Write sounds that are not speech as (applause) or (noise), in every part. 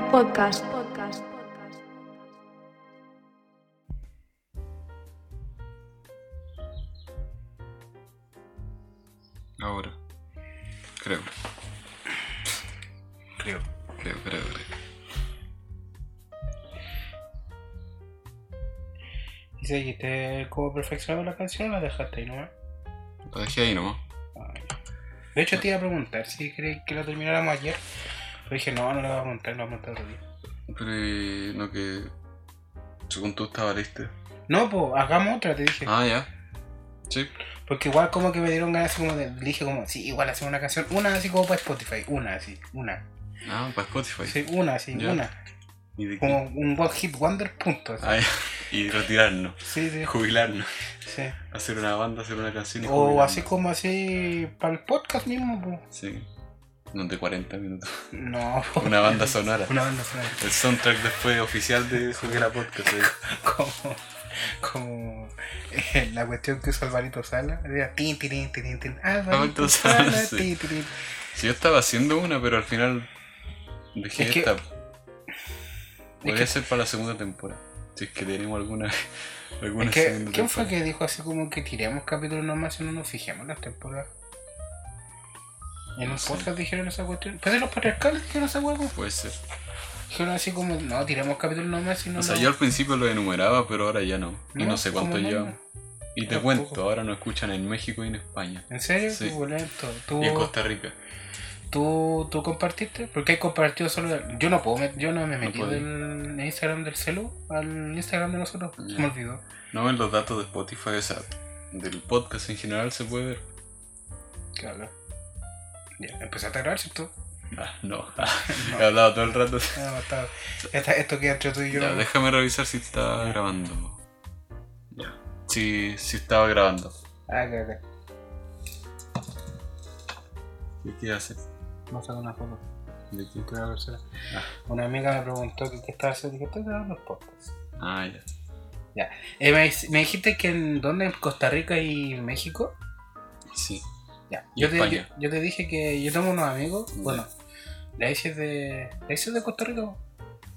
Juguera Podcast. Podcast. Ahora. Creo, Creo. creo, creo, creo. ¿Y seguiste cómo perfeccionar la canción o la dejaste ahí nomás? Lo dejé ahí nomás. Ah. De hecho, te iba a preguntar si crees que la termináramos ayer. Pero dije, no, no la voy a montar, la voy a montar otro día. Pero eh, no que. Según tú estaba listo. No, pues hagamos otra, te dije. Ah, ya. Sí. Porque igual como que me dieron ganas así como de, dije como, sí, igual hacemos una canción, una así como para Spotify, una así, una. Ah, para Spotify. Sí, una así, Ya. una. ¿Y de? Como un one hit wonder, punto. así. Ah, ya. Y retirarnos. Sí, sí, Jubilarnos. sí. Hacer una banda, hacer una canción y O jubilarnos. así como así para el podcast mismo, pues. Sí. No de 40 minutos. No. (laughs) Una banda sonora. Una banda sonora. El soundtrack después oficial de Juguera Podcast. ¿eh? (laughs) como, como eh, la cuestión que usó Alvarito Sala. Era tin, tin, tin, Alvarito Sala, sí. tin, tin, yo estaba haciendo una, pero al final dejé Es esta. Es Podría que, ser para la segunda temporada. Si es que tenemos alguna. alguna es que ¿quién fue que dijo así como que tiremos capítulos nomás y no nos fijemos las temporadas? En No un podcast dijeron esa cuestión. Pues de los patriarcales dijeron esa huevo. Puede ser. Dijeron así como, no, tiremos capítulos nomás y no O sea, nos- yo al principio lo enumeraba, pero ahora ya no. Y no, sé cuánto ¿cómo no? lleva. Y te cuento, ahora nos escuchan en México y en España. ¿En serio? Sí. Qué violento. ¿Tú, Y en Costa Rica. ¿tú, ¿Tú compartiste? Porque hay compartido solo. Yo no puedo, yo no me metí puede. del Instagram del celu al Instagram de nosotros. Se me olvidó. No ven los datos de Spotify, o sea, del podcast en general se puede ver. Claro. Ya, empezaste a grabar, ¿cierto? Ah, no. (laughs) No. He hablado todo el rato. (laughs) Ah, está- esto queda entre tú y yo. Ya, déjame revisar si está grabando. Ya. Sí, sí estaba grabando. Ah, que que. ¿Qué qué hace? Vamos a sacar una foto. ¿De qué? que voy a ver si era. Ah. Una amiga me preguntó que qué estaba haciendo. Dije, estoy grabando los podcasts. Ah, ya. Eh, me, me dijiste que en dónde, en Costa Rica y México. Sí. Ya. Yo te, yo, España. yo te dije que yo tengo unos amigos. Bueno, la hice de. La hice de Costa Rica,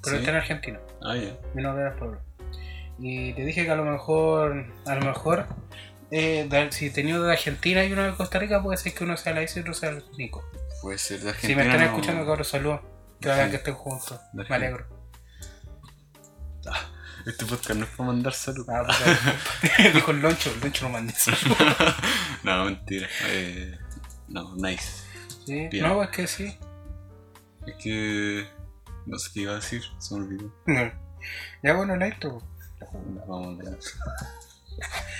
pero Sí. está en Argentina. Ah, ya. Era pueblo. Y te dije que a lo mejor. A lo mejor. Eh, de- si tenía de Argentina y uno de Costa Rica, puede ser que uno sea la Isis y otro sea el Nico. Puede ser de Si Argentina. me están no- escuchando, cabros, saludos. Que hagan que estén juntos. Me alegro. Este podcast no es para mandar salud. Ah, puta. (laughs) Dijo el loncho, el loncho no mandé saludos. (laughs) no, mentira. Eh, no, nice. Sí, Bien. no, es que sí. Es que. No sé qué iba a decir, se me olvidó. Ya bueno, la intro. Vamos a leer. (laughs)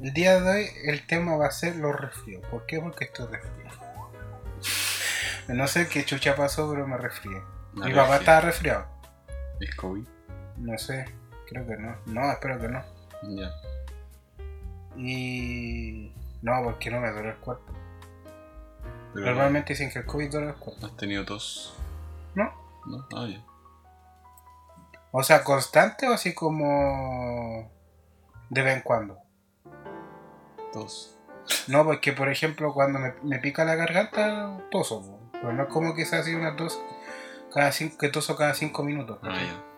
El día de hoy el tema va a ser los resfríos. ¿Por qué? Porque estoy resfriado. No sé qué chucha pasó, pero me resfrié. Mi papá estaba resfriado. ¿Es COVID? No sé, creo que no. No, espero que no. Ya. Y. No, porque no me duele el cuerpo. Pero Normalmente dicen que el COVID duele el cuerpo. ¿Has tenido tos? ¿No? ¿No? Ah, ya. O sea, constante o así como. de vez en cuando. Tos. No, porque por ejemplo, cuando me, me pica la garganta, toso. Pero no es como que sea así una tos. Cada cinco, que toso cada cinco minutos. Ah, ya.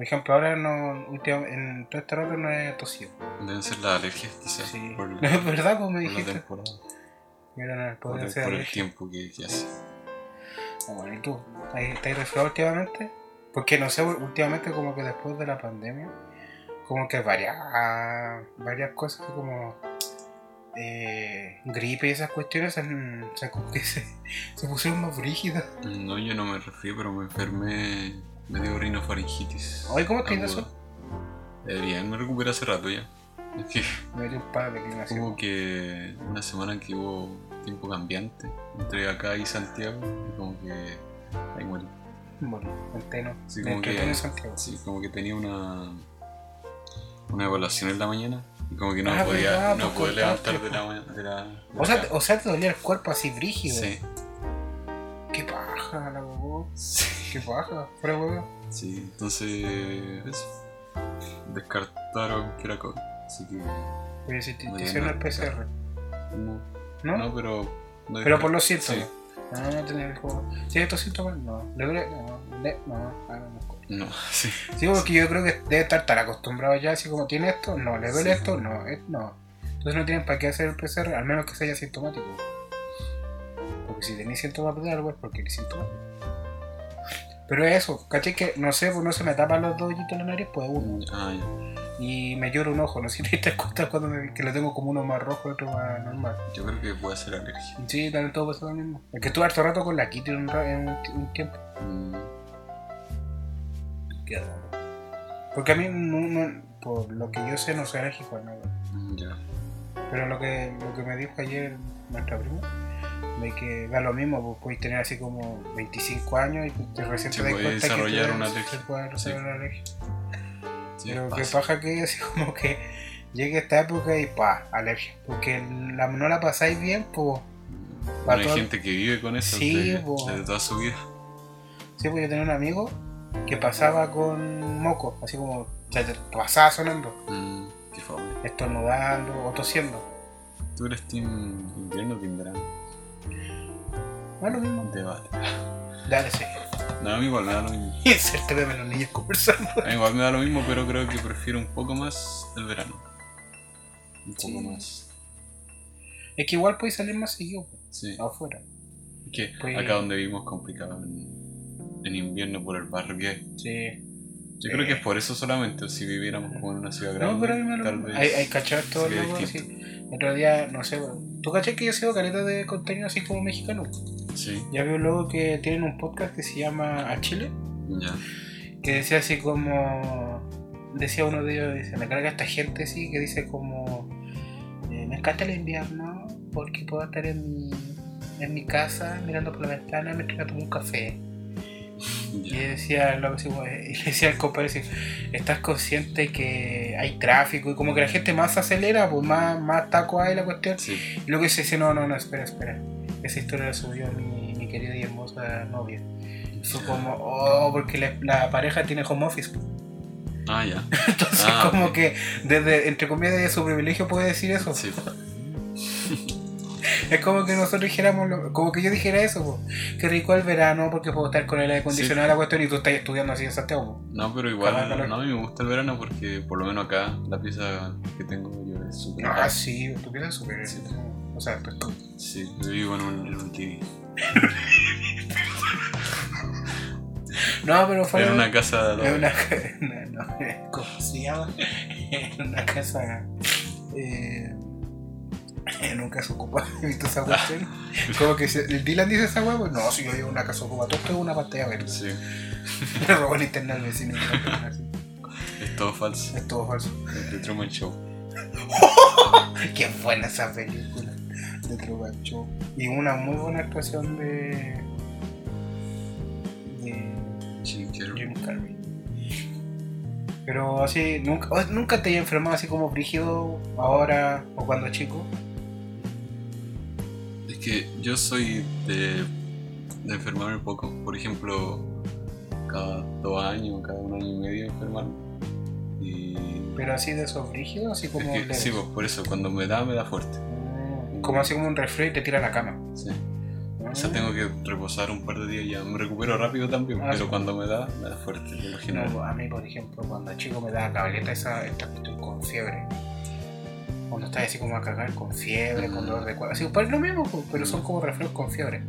Por ejemplo, ahora no. en todo este rato no he tosido. Deben ser las alergias, quizás. Sí. Por, (laughs) No, es verdad, como me por la dijiste. temporada. Mira, no, Por, ser por el tiempo que, que hace. Ah, Bueno, ¿y tú? ¿Estás resfriado últimamente? Porque no sé, últimamente como que después de la pandemia, como que varias, varias cosas como eh, gripe y esas cuestiones se, sea, como que se, (laughs) se pusieron más brígidas. No, yo no me refiero, pero me enfermé. Me dio rinofaringitis. Oye, ¿cómo aguda. eso? Eh, bien, me recuperé hace rato ya. Es que (laughs) Me dio un par de hubo que. Una semana que hubo tiempo cambiante entre acá y Santiago. Y como que. Ahí muere. Bueno, enteno. Sí, de como que- Santiago. Sí, como que tenía una. Una evaluación en la mañana. Y como que no Ah, podía, verdad, no pues podía levantar contaste, de la mañana. De la, de O sea, o sea, te dolía el cuerpo así brígido. Sí, Qué paja, la huevo. sí, Qué paja, fuera huevo. sí. Entonces. Eso. Descartaron que era COVID. Así que. Oye, si te, bien, hicieron el ¿no? PCR, No, ¿no? no, pero. no Pero por los síntomas. Sí, No, no tener como. ¿Tiene estos síntomas? No. ¿Le duele? No. ¿Le? No. Ah, no. No, (laughs) sí. Sí, porque yo creo que debe estar tan acostumbrado ya, así como tiene esto, no, le duele Sí. esto, no, es- no. Entonces no tienen para qué hacer el PCR, al menos que sea sintomático. Porque si tenéis síntomas de algo es porque eres sintomático. Pero eso, caché que, no sé, pues no se me tapan los dos hoyitos en la nariz, pues uno. Ah, ya. Y me llora un ojo, no sé si te das cuenta cuando me- que lo tengo como uno más rojo y otro más normal. Yo creo que puede ser alergia. Sí, también todo pasa lo mismo. Es que estuve harto rato con la Kitty un, un, un tiempo. Mm, Porque a mí, no, no- por lo que yo sé, no soy alérgico a nada. mm, Ya. Pero lo que, lo que me dijo ayer nuestra prima, de que da lo mismo, pues podéis tener así como 25 años y te recién Sí, te das cuenta que una que desarrollar una alergia. Sí, Pero que pasa. paja que (laughs) así como que llegue esta época y pa, alergia. Porque la, no la pasáis bien, pues. Bueno, hay todo- gente que vive con eso Sí, desde, toda su vida. Sí, pues yo tenía un amigo que pasaba con moco, así como pasaba sonando, Mm, qué fome. estornudando o tosiendo. ¿Tú eres team invierno o team verano? Bueno, lo mismo. Debate. Dale, sí. No, a mí igual me da lo mismo. (laughs) Inserte de los niños conversando. A mí igual me da lo mismo, pero creo que prefiero un poco más el verano. Un poco más. Es que igual podéis salir más seguido, Sí. afuera. Es que Pues- acá donde vivimos complicado en, en invierno por el barrio que hay. Sí. Yo creo Eh. que es por eso solamente, si viviéramos como en una ciudad grande. No, pero a mí me lo tal vez Hay, hay cachado todo así. Otro día, no sé, ¿tú cachai que yo sigo caleta de contenido así como mexicano? Sí, Ya veo luego que tienen un podcast que se llama A Chile, ya. que decía así como. Decía uno de ellos, dice, me carga esta gente así, que dice como. eh, me encanta el invierno porque puedo estar en mi, en mi casa mirando por la ventana mientras me tomo un café. Y decía, lo como- y le decía al compadre, ¿estás consciente que hay tráfico y como que la gente más acelera, pues más, más taco hay la cuestión? Sí, Y luego dice, no, no, no, espera, espera. Esa historia la subió mi, mi querida y hermosa novia. Fue como, oh, porque la, la pareja tiene home office. Ah, ya. (laughs) Entonces, Ah, como ok. que, desde, entre comillas, de su privilegio puede decir eso. Sí. (laughs) Es como que nosotros dijéramos, lo- como que yo dijera eso, po. Qué rico el verano porque puedo estar con el aire acondicionado la cuestión y tú estás estudiando así en Santiago. po. No, pero igual, no, a mí me gusta el verano porque por lo menos acá la pieza que tengo yo es súper Ah, sí, tú piensas súper. Sí. O sea, pues, Sí, yo vivo en un, en un TV. no, pero fue. En una casa En una, (laughs) no, no, ¿Cómo se llama? En una casa. Eh, en un caso ocupado. (laughs) ¿Viste esa cuestión? Como que se- el Dylan dice esa hueá, pues no, si yo vivo en una casa ocupada, todo esto es una pantalla verde. Sí, (laughs) Me robó el internet al vecino. y es todo falso. Es todo falso. El Truman Show. Qué buena esa película de Truman Show. Y una muy buena actuación de. de Jim Carrey. Jim Carrey. Pero así, nunca, nunca te he enfermado así como brígido ahora o cuando chico. Es que yo soy de, de enfermarme poco. Por ejemplo, cada dos años, cada un año y medio enfermarme. Y. Pero así de esos brígidos, así como. es que, sí, pues, por eso, cuando me da, me da fuerte. Como así como un resfriado y te tira a la cama. Sí. O sea, tengo que reposar un par de días ya me recupero rápido también, Ah, pero sí. cuando me da, me da fuerte, por lo general. No, a mí, por ejemplo, cuando chico me daba cabaleta esa, esta con fiebre. Cuando estás así como a cagar con fiebre, con dolor de cuerpo. Así, pues es lo mismo, pues, pero son como resfriados con fiebre.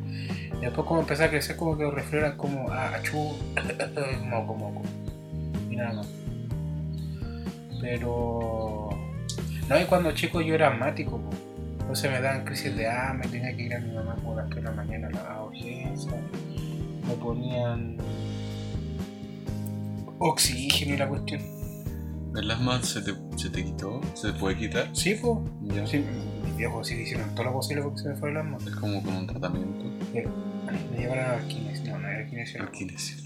Y después como empecé a crecer, como que los resfriados eran como, ah, achú, (laughs) moco, moco. Y nada más. Pero... No, y cuando chico yo era asmático, pues. Entonces me daban crisis de hambre, tenía que ir a mi mamá por las 3 de la mañana a la urgencia. Me ponían oxígeno y la cuestión. ¿El asma se te, se te quitó? ¿Se te puede quitar? Sí, pues. Sí, mis viejos sí hicieron todo lo posible porque se me fue el alma. Es como con un tratamiento. Me llevaron a la kinesio. No, no era kinesio. Al kinesio.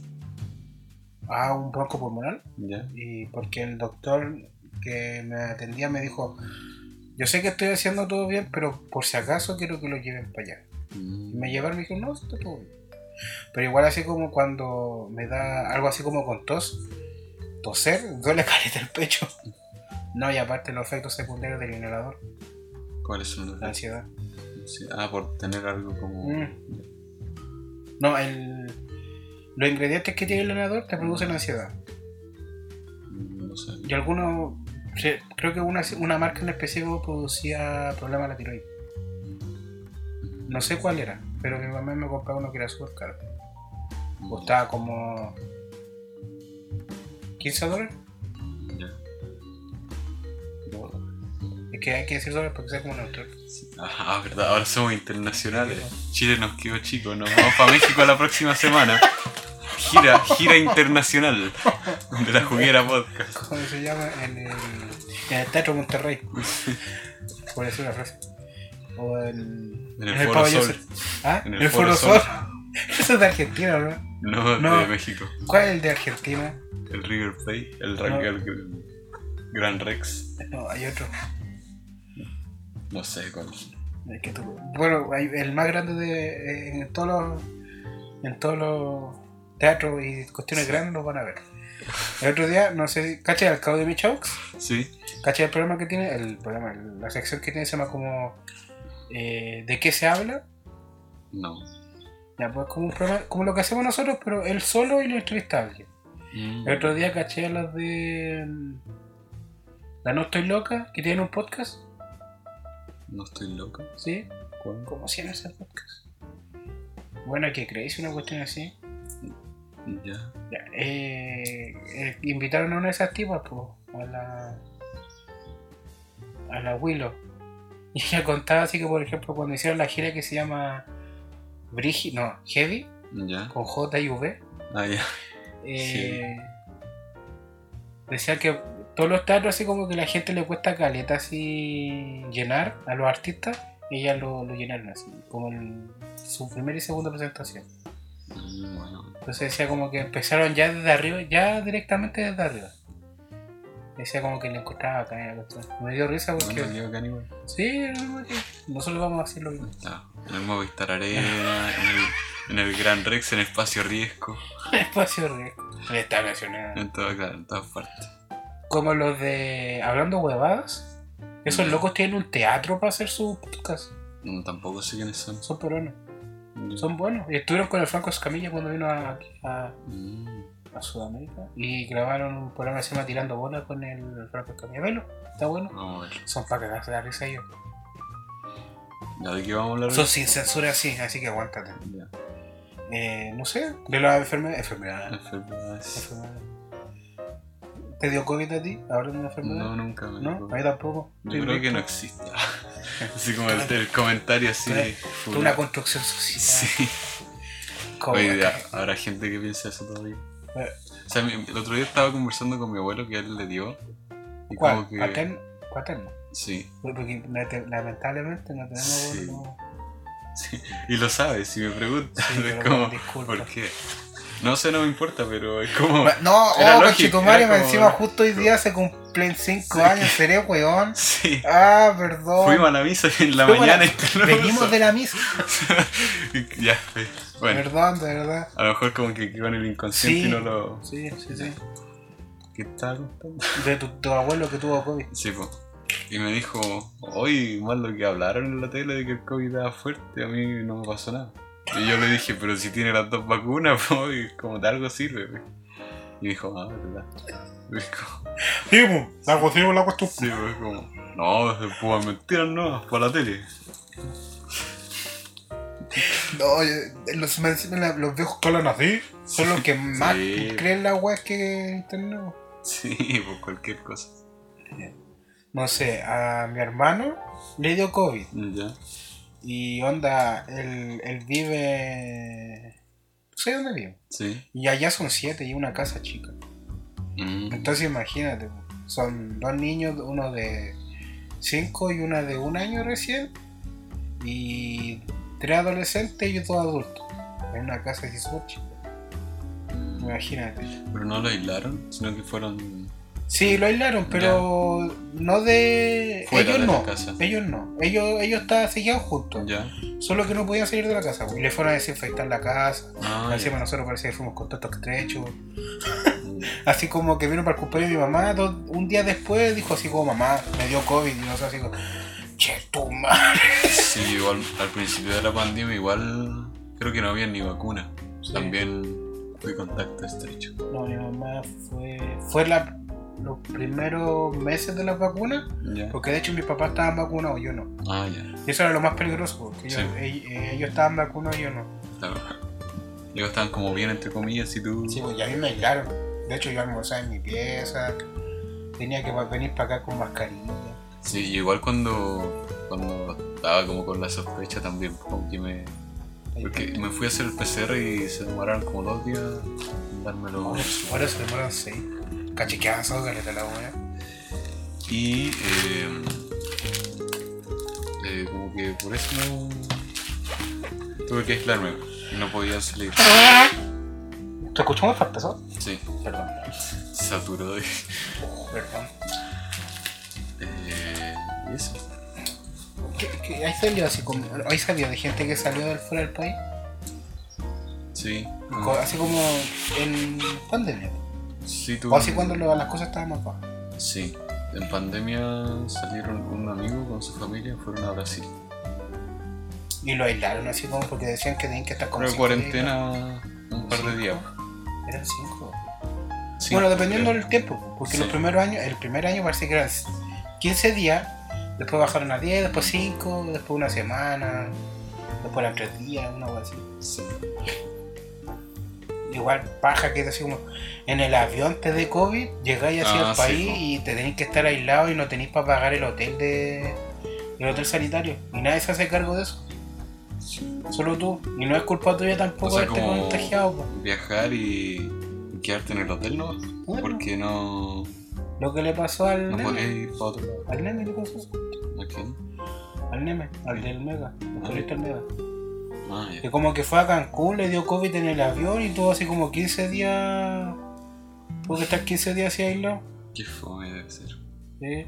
Ah, un bronco pulmonar. ¿Ya? Y porque el doctor que me atendía me dijo: Yo sé que estoy haciendo todo bien, pero por si acaso quiero que lo lleven para allá. Y Mm. me llevaron y me dijo: No, está todo bien. Pero igual, así como cuando me da algo así como con tos, toser, duele (laughs) caleta el pecho. No, y aparte los efectos secundarios del inhalador, ¿Cuáles son los la ansiedad. Ah, por tener algo como. Mm. No, el, los ingredientes que tiene el helado te producen ansiedad. Mm, No sé. Y algunos, sí, creo que una, una marca en específico producía problemas de la tiroides. No sé cuál era, pero mi mamá me compró uno que era súper caro. Costaba como 15 dólares. Ya. Es que hay que decir dólares porque sea como neutral. Ah, verdad, ahora somos internacionales. Chile nos quedó chico, nos vamos para México la próxima semana. Gira, gira internacional de la juguera podcast. ¿Cómo se llama? En el, en el Teatro Monterrey. Por decir una frase. O en, En el Foro Pabellón Sol. ¿Ah? En el el, Foro Foro Sol. (laughs) Eso es de Argentina, ¿no? No, No. de México. ¿Cuál es el de Argentina? El River Plate, el, No. Ra- el Gran Rex. No, hay otro. No sé cuál. Es que tú- Bueno, el más grande de, eh, en todos los en todos los teatros y cuestiones Sí. grandes los van a ver. El otro día, no sé, ¿cachai el cabo de Michaux? Sí, ¿Cachai el programa que tiene? El programa, la sección que tiene se llama como eh, ¿De qué se habla? no. Ya, pues como un programa, como lo que hacemos nosotros, pero él solo y lo entrevista a alguien. Mm. El otro día caché a las de La No Estoy Loca, que tienen un podcast, No estoy loco. ¿sí? ¿Cuál? ¿Cómo llama ese podcast? Bueno, que creéis una cuestión así. Ya. Eh, eh, invitaron a una de esas tipas, pues, a la. a la Willow. Y ella contaba así que, por ejemplo, cuando hicieron la gira que se llama. Brigi, no, Heavy, Ya. con J y V, Ah, ya. eh, decía que todos los teatros, así como que la gente le cuesta caleta así llenar a los artistas, ellas lo, lo llenaron así, como en su primera y segunda presentación. Bueno. Entonces decía como que empezaron ya desde arriba, ya directamente desde arriba. Decía como que le encontraba acá en la cuestión. Me dio risa porque. Bueno, digo que animal. Sí, lo mismo nosotros vamos a hacerlo bien. Ya. En el Movistar Arena, en el, en el Gran Rex, en Espacio Riesgo. (laughs) Espacio riesgo. En esta nacional. En, todo, claro, en todas partes. Como los de. Hablando huevadas. Esos locos tienen un teatro para hacer su podcast. No, tampoco sé quiénes son. Son peruanos. Son buenos. Estuvieron con el Franco Escamilla cuando vino a, a, Mm. a Sudamérica. Y grabaron un programa que se llama Tirando Bola con el Franco Escamilla. Velo, está bueno. A ver. Son para cagarse de la risa ellos. ¿Ya de qué vamos a hablar? Son sin censura, sí, así que aguántate. Ya. Eh, no sé, de. Enfermedades. enfermedad. ¿Te dio COVID a ti? ¿Ahora una enfermedad? No, nunca me ¿No? A mí tampoco. Yo creo que no existe. (laughs) Así como el, el comentario así. Tú una construcción social. Sí. Oye, ya, habrá gente que piensa eso todavía. O sea, el otro día estaba conversando con mi abuelo que a él le dio. Y ¿Cuál? como que. ¿Paterno? Paterno. Sí, Porque lamentablemente no tenemos Sí. abuelo. sí. Y lo sabes, si me preguntas. Sí, (laughs) es pero como. disculpa. ¿Por qué? No sé, no me importa, pero es como. No, Era oh, lógico, era como- encima justo hoy día se cumplen 5 Sí. años, seré weón. (laughs) Sí. Ah, perdón. Fuimos a la misa en la Fuimos la- mañana. incluso. Venimos de la misa. (laughs) ya, sí. bueno. Perdón, de verdad. A lo mejor como que quedó en el inconsciente Sí. y no lo. Sí, sí, sí. ¿Qué contando? De tu, tu abuelo que tuvo COVID. Sí, po. Y me dijo, hoy más lo que hablaron en la tele de que el COVID estaba fuerte, a mí no me pasó nada. Y yo le dije, pero si tiene las dos vacunas, (laughs) po, y como de algo sirve. po. Y dijo, ah, verdad. Y dijo, Sí, pues, la cocina la cuestión. sí, pues como, no, es pues mentiras no, para la tele. No, yo- los, los viejos que hablan así son los que (laughs) más Sí. creen la web que internet. Sí, pues cualquier cosa. No sé, a mi hermano le dio COVID. Ya. Y onda, él, él vive. No sé dónde vive. Sí. Y allá son siete y una casa chica. Mm. Entonces imagínate, son dos niños, uno de cinco y una de un año recién. Y tres adolescentes y dos adultos. En una casa así súper chica. Imagínate. Pero no lo aislaron, sino que fueron Sí, lo aislaron, pero no de. Fuera ellos de la no. casa. Ellos no. Ellos, ellos estaban seguidos juntos. ya. Solo que no podían salir de la casa. pues, Y le fueron a desinfectar la casa. Ah, Encima nosotros parece que fuimos contacto estrecho. (laughs) Así como que vino para el cumpleaños de mi mamá. dos- un día después dijo así como mamá, me dio COVID. Y nosotros así como, che, tu madre. (laughs) Sí, igual al principio de la pandemia igual creo que no había ni vacuna. Sí. También fui contacto estrecho. No, mi mamá fue. Fue la, los primeros meses de las vacunas. Ya. Porque de hecho mis papás estaban vacunados, yo no. Ah, ya. Y eso era lo más peligroso, porque ellos, Sí. ell- eh, ellos estaban vacunados y yo no. Claro. Ellos estaban como bien entre comillas y tú. Sí, pues y a mí me aislaron. De hecho yo almorzaba en mi pieza. Tenía que venir para acá con mascarilla. Sí, igual cuando, cuando estaba como con la sospecha también, como que me... Porque me fui a hacer el PCR y se demoraron como dos días en dármelo. Ahora, ahora se demoran seis. Cachiqueazo, caleta la wea. Y eh, eh, como que por eso no... Tuve que aislarme y no podía salir. ¿Te escuchó muy fuerte eso? Sí, Perdón. saturó de... Perdón. Eh, y eso. ¿Qué, qué, hay salido así como. ¿Hay sabido de gente que salió del fuera del país? Sí. Así como en pandemia. Sí, O así cuando lo- las cosas estaban más bajas. Sí, en pandemia salieron un amigo con su familia, fueron a Brasil. Y lo aislaron así como porque decían que tenían que estar como. Pero cinco cuarentena un par de días. Eran cinco. Sí, bueno, dependiendo del tiempo. Porque Sí. los primeros años, el primer año parece que eran 15 días. Después bajaron a 10, después 5, después una semana. Después eran 3 días, una cosa así. Sí. Igual paja que es así como en el avión te de COVID, llegáis así Ah, al sí, país y te tenéis que estar aislado y no tenéis para pagar el hotel de el hotel sanitario. Y nadie se hace cargo de eso. Solo tú. Y no es culpa tuya tampoco O sea, haberte contagiado. po. viajar y quedarte en el hotel, ¿no? Bueno, Porque no, Lo que le pasó al no Neme. otro lado. Al Neme le pasó eso. ¿A quién? Al Neme, al del Mega, el Ah. turista del Mega. Ah, como que fue a Cancún, le dio COVID en el avión y tuvo así como 15 días. Tuvo que estar 15 días así aislado. Qué fome debe ser. Sí.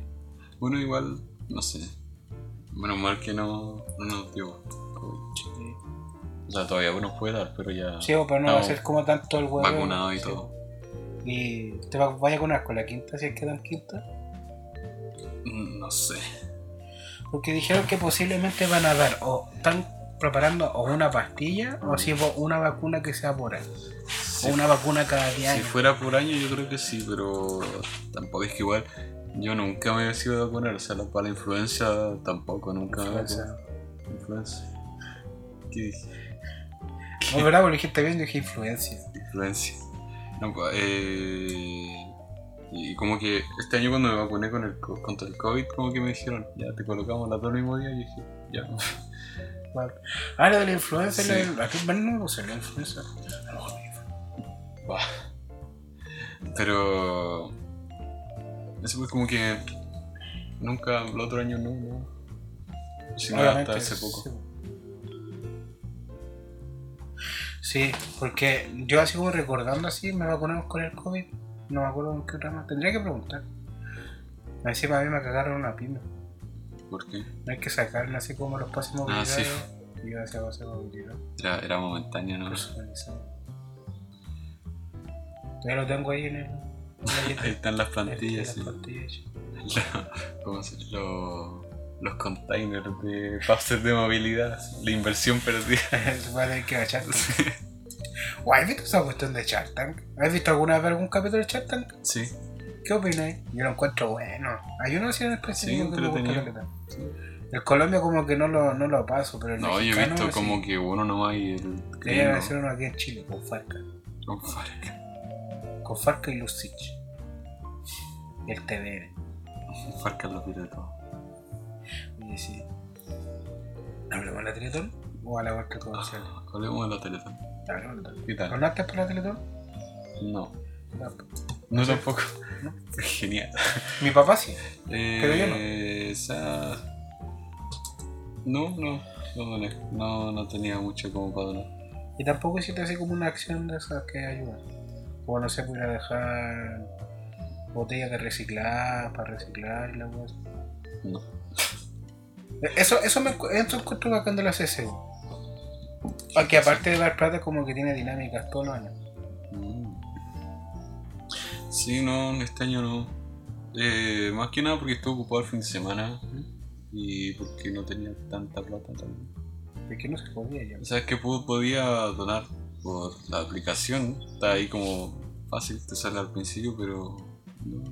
Bueno, igual, no sé. Menos mal que no, no nos dio COVID. O sea, todavía nos puede dar, pero ya Sí, pero no va a ser como tanto el huevo. vacunados y Sí. todo. Y te va- vaya con con la quinta, si es que dan quinta. Mm, No sé. Porque dijeron que posiblemente van a dar o están preparando o una pastilla o si es una vacuna que sea por año. O una vacuna cada 10 si fuera por año, yo creo que sí, pero tampoco es que igual. Yo nunca me he sido a vacunar, o sea, la- para la influencia tampoco, nunca me he Influenza. ¿Qué dije? No, verdad, porque dijiste bien, yo dije influencia. Influencia. No, pues, eh, y como que este año cuando me vacuné con el, co- contra el COVID, como que me dijeron, ya te colocamos las dos el mismo día, y dije, ya. Vale. Ah, la de la influenza, Sí. aquí bueno, no lo la influenza. A lo mejor. Pero. Eso fue como que. Nunca, el otro año no, no. Si no, hasta hace poco. sí. Sí, porque yo así como recordando así, me vacunamos con el COVID. No me acuerdo en qué otra más. Tendría que preguntar. Encima a mí me cagaron una pyme. ¿Por qué? No hay que sacarle así como los pases Ah, movilidad. sí. Y yo hacía pases movilidad Era, era momentáneo, ¿no? personalizado. Todavía lo tengo ahí en el. (laughs) Ahí están las en plantillas, las sí. plantillas, sí. (laughs) ¿Cómo se los, los containers de pases de movilidad? La inversión perdida. (laughs) Se puede tener que agachar. ¿O ¿Has visto esa cuestión de Shark Tank? ¿Has visto alguna vez algún capítulo de Shark Tank? Sí. ¿Qué opinas? Yo lo encuentro bueno. Hay uno así en específico Sí, que me gusta sí. El Colombia como que no lo, no lo paso, pero el No, yo he visto como que uno nomás y el gringo. hacer uno aquí en Chile, con Farca. Con Farca. Con Farca y Lucich. Y el TVN. Farca lo pide todo. Y sí. ¿Hablamos de la Teletón? ¿O a la vuelta comercial? Ah, Hablemos de la Teletón. Hablamos de la ¿Qué Teletón. tal? ¿Hablaste por la Teletón? No. No. No tampoco. No. (laughs) Genial. Mi papá sí. Eh, Pero yo no. Esa... No, no. No, no, tenía mucho como para donar. Y tampoco hiciste así como una acción de esas que ayudan. Como no sé, pues ir a dejar botellas de reciclar, para reciclar y la cosa. No. Eso, eso me eso encuentro bacán de la CSU. Aunque aparte de dar plata como que tiene dinámicas todos los años. Sí, no, este año no. Eh, más que nada porque estuve ocupado el fin de semana y porque no tenía tanta plata también. ¿De qué no se podía ya? ¿Sabes que pu- podía donar por la aplicación? Está ahí como fácil, te sale al principio, pero. No.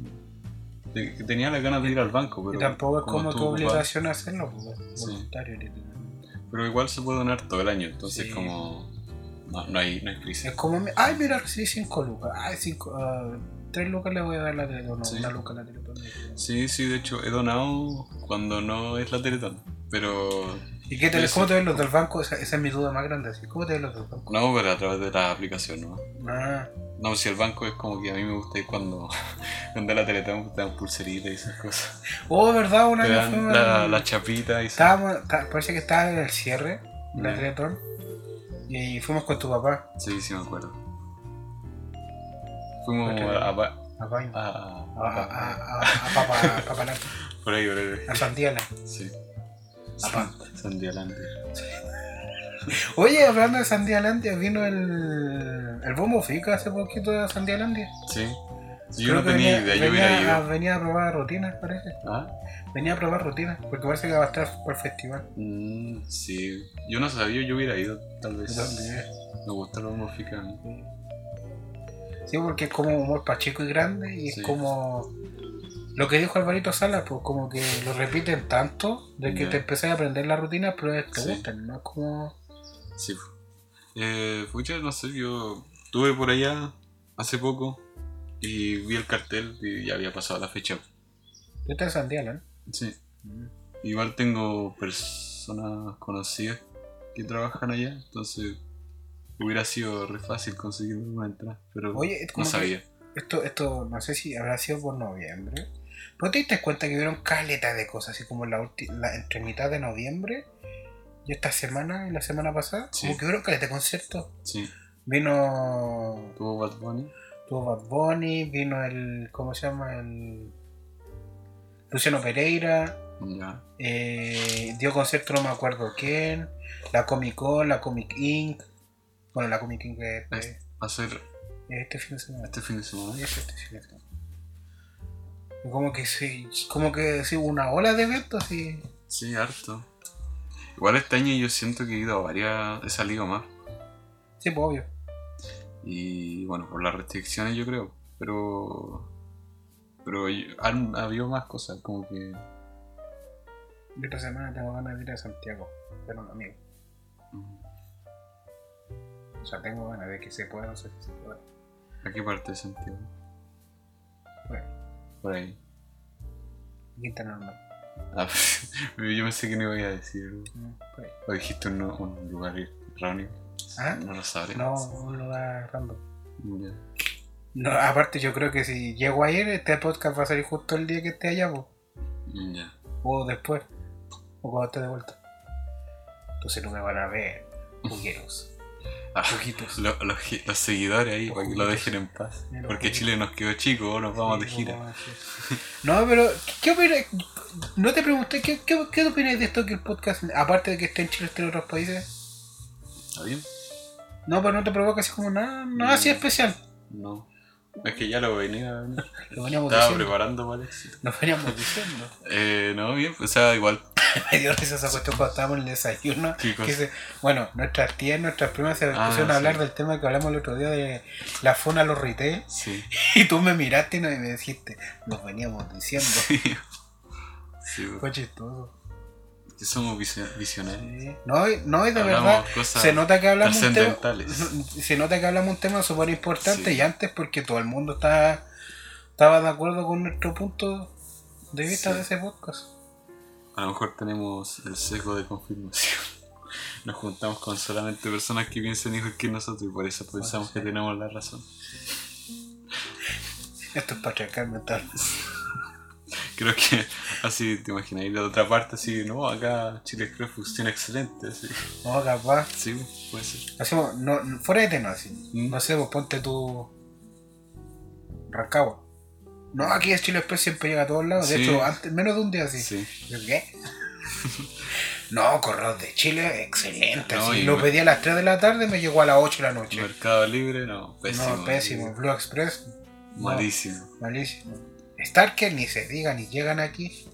Tenía las ganas de ir al banco, pero. y tampoco es como tu obligación hacerlo, pues, Sí. voluntario. literalmente. Pero igual se puede donar todo el año, entonces Sí. como. No, no hay, no hay prisa. Es como, ay, mira, recibí 5 lucas. Ay, 5, 3 lucas le voy a dar la Teletón, no, Sí. una luca la Teletón. Sí, sí, de hecho he donado cuando no es la Teletón. Pero. ¿Y qué cómo te ven los del banco? Esa, esa es mi duda más grande. Así. ¿Cómo te ven los del banco? No, pero a través de la aplicación, ¿no? Ah, No, si el banco es como que a mí me gusta ir cuando, (laughs) cuando la Teletón te dan pulseritas y esas cosas. oh, ¿verdad? Una vez fuimos la, chapita y estábamos, parece que estaba en el cierre la Ya. Teletón. Y fuimos con tu papá Sí, sí me acuerdo. Fuimos a, a, a Baño. a- A, a- a, a, a, a Papa, Papalante, por ahí, por ahí. a Sandiala. Sí. Apá. Sandialante. Oye, hablando de Sandialandia, vino el, el Bombo Fica hace poquito de Sandialandia. Sí. Yo Creo no tenía idea, yo hubiera a, ido. venía a probar rutinas, parece. ¿Ah? Venía a probar rutinas, porque parece que va a estar por el festival. Mm, sí. Yo no sabía, yo hubiera ido, tal vez. Me gusta la música a mí. Sí, porque es como humor pacheco y grande y Sí. es como lo que dijo Alvarito Salas, pues como que lo repiten tanto de que te empecé a aprender la rutina, pero te Sí. gustan, ¿no? Es como... Sí. Eh, pucha, no sé, yo estuve por allá hace poco y vi el cartel y ya había pasado la fecha. Yo estaba en Sandial, ¿eh? Sí. Igual tengo personas conocidas que trabajan allá, entonces hubiera sido re fácil conseguir una entrada, pero Oye, no sabía. esto, esto, no sé si habrá sido por noviembre. ¿No te diste cuenta que hubieron caleta de cosas, así como la, ulti- la entre mitad de noviembre y esta semana y la semana pasada? Sí. Como que hubieron caleta de conciertos. Sí, Vino tuvo Bad Bunny. Tuvo Bad Bunny, vino el. ¿Cómo se llama? El. Luciano Pereira. Eh, dio concierto, no me acuerdo quién. La Comic Con, la Comic Inc. Bueno, la Comic es Es- este, Va a ser este fin de semana. este fin de semana. Es este fin de semana. Y Como que sí, como que sí, una ola de eventos y. Sí, harto. Igual este año yo siento que he ido a varias, he salido más. Sí, pues obvio. Y bueno, por las restricciones yo creo. Pero. Pero han habido más cosas, como que. Yo esta semana tengo ganas de ir a Santiago, pero un amigo. Mm, O sea, tengo ganas de que se pueda, no sé si se puede. ¿A qué parte de Santiago? Bueno, Por ahí. quinta normal. Ah, (laughs) yo pensé que no iba a decir. Mm, por ahí. O dijiste un, un lugar erróneo. ¿Ah? No lo sabré. No, un lugar random. Ya. No, aparte yo creo que si llego a ir, este podcast va a salir justo el día que esté allá. Ya. o después, o cuando esté de vuelta. Entonces no me van a ver, (laughs) jugueros. Ah, lo- los, seguidores ahí, Los para que lo dejen en paz. Porque. Chile nos quedó chico, nos vamos de gira. (laughs) No, pero, ¿qué, qué opinas? No te pregunté, ¿qué, qué, qué opinas de esto que el podcast, aparte de que esté en Chile, esté en otros países? ¿Está bien? No, pero no te provoca así como nada, nada así Mm. especial. No. Es que ya lo venía. (laughs) Lo veníamos Estaba diciendo. preparando para el éxito. Nos veníamos diciendo. Eh, no, bien, pues, o sea, igual. (laughs) Me dio risa esa cuestión cuando estábamos en el desayuno. Bueno, nuestras tías, nuestras primas se Ah, pusieron a hablar sí. del tema que hablamos el otro día de la funa a los retail. Sí. (laughs) Y tú me miraste y me dijiste, nos veníamos diciendo. Sí. Fue chistoso. Que somos visio- visionarios. No, no, y de Hablamos verdad, se nota que hablamos un tema. (laughs) Se nota que hablamos un tema súper importante Sí. y antes porque todo el mundo estaba, estaba de acuerdo con nuestro punto de vista Sí. de ese podcast. A lo mejor tenemos el sesgo de confirmación. (laughs) Nos juntamos con solamente personas que piensan igual que nosotros y por eso pensamos que sí. tenemos la razón. Esto es patriarcal mental. (laughs) Creo que así te imaginas. Y de otra parte, así, no, acá Chile Express funciona excelente. Así. No, capaz. Sí, puede ser. Hacemos, no, fuera de tema, así. Mm. No sé, pues ponte tu. Rancagua. No, aquí es Chile Express siempre llega a todos lados. De hecho, antes, menos de un día así. Sí. ¿Qué? (laughs) no, Correos de Chile, excelente. No, así. Lo me- pedí a las 3 de la tarde me llegó a las 8 de la noche. Mercado Libre, no, pésimo. no, pésimo. Blue Express, no, Malísimo. Starker ni se diga, ni llegan aquí.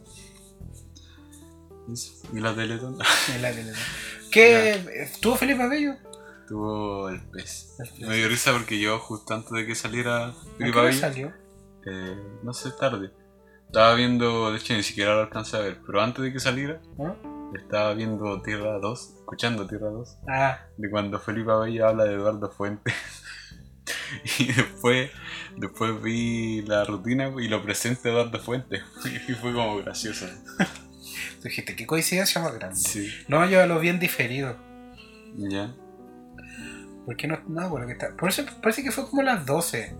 ¿Y la Teletón? La. (laughs) ¿Qué? ¿Tuvo Felipe Abello? Tuvo el pez. El pez. Me dio risa porque yo justo antes de que saliera ¿A Felipe qué hora Abello, salió? eh, no sé, tarde. Estaba viendo, de hecho ni siquiera lo alcancé a ver, pero antes de que saliera, ¿No? estaba viendo Tierra 2, escuchando Tierra 2, Ah, de cuando Felipe Abello habla de Eduardo Fuentes. (laughs) (laughs) y después, después vi la rutina y lo presenta Eduardo Fuentes. y fue como gracioso. dijiste, qué coincidencia más grande. Sí, No, yo lo vi en diferido. ya. Porque no, no, bueno, que está. Por eso parece que fue como las 12.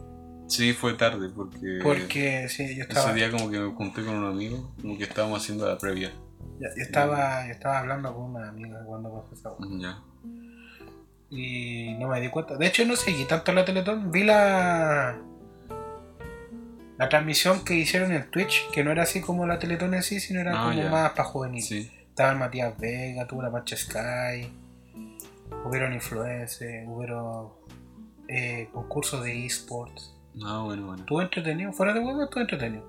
Sí, fue tarde porque, Porque sí, yo estaba. ese día como que me junté con un amigo, como que estábamos haciendo la previa. Yo, yo estaba, yo estaba hablando con una amiga cuando pasó esa hueá. Ya. Y no me di cuenta. De hecho, no seguí tanto la Teletón. Vi la. La transmisión que hicieron en Twitch, que no era así como la Teletón en sí, sino era Ah, como ya. más para juvenil. Sí. Estaba el Matías Vega, tuvo la Mancha Sky, hubieron influencers, hubieron eh, concursos de esports. Ah, bueno, bueno. Estuvo entretenido, fuera de juego estuvo entretenido.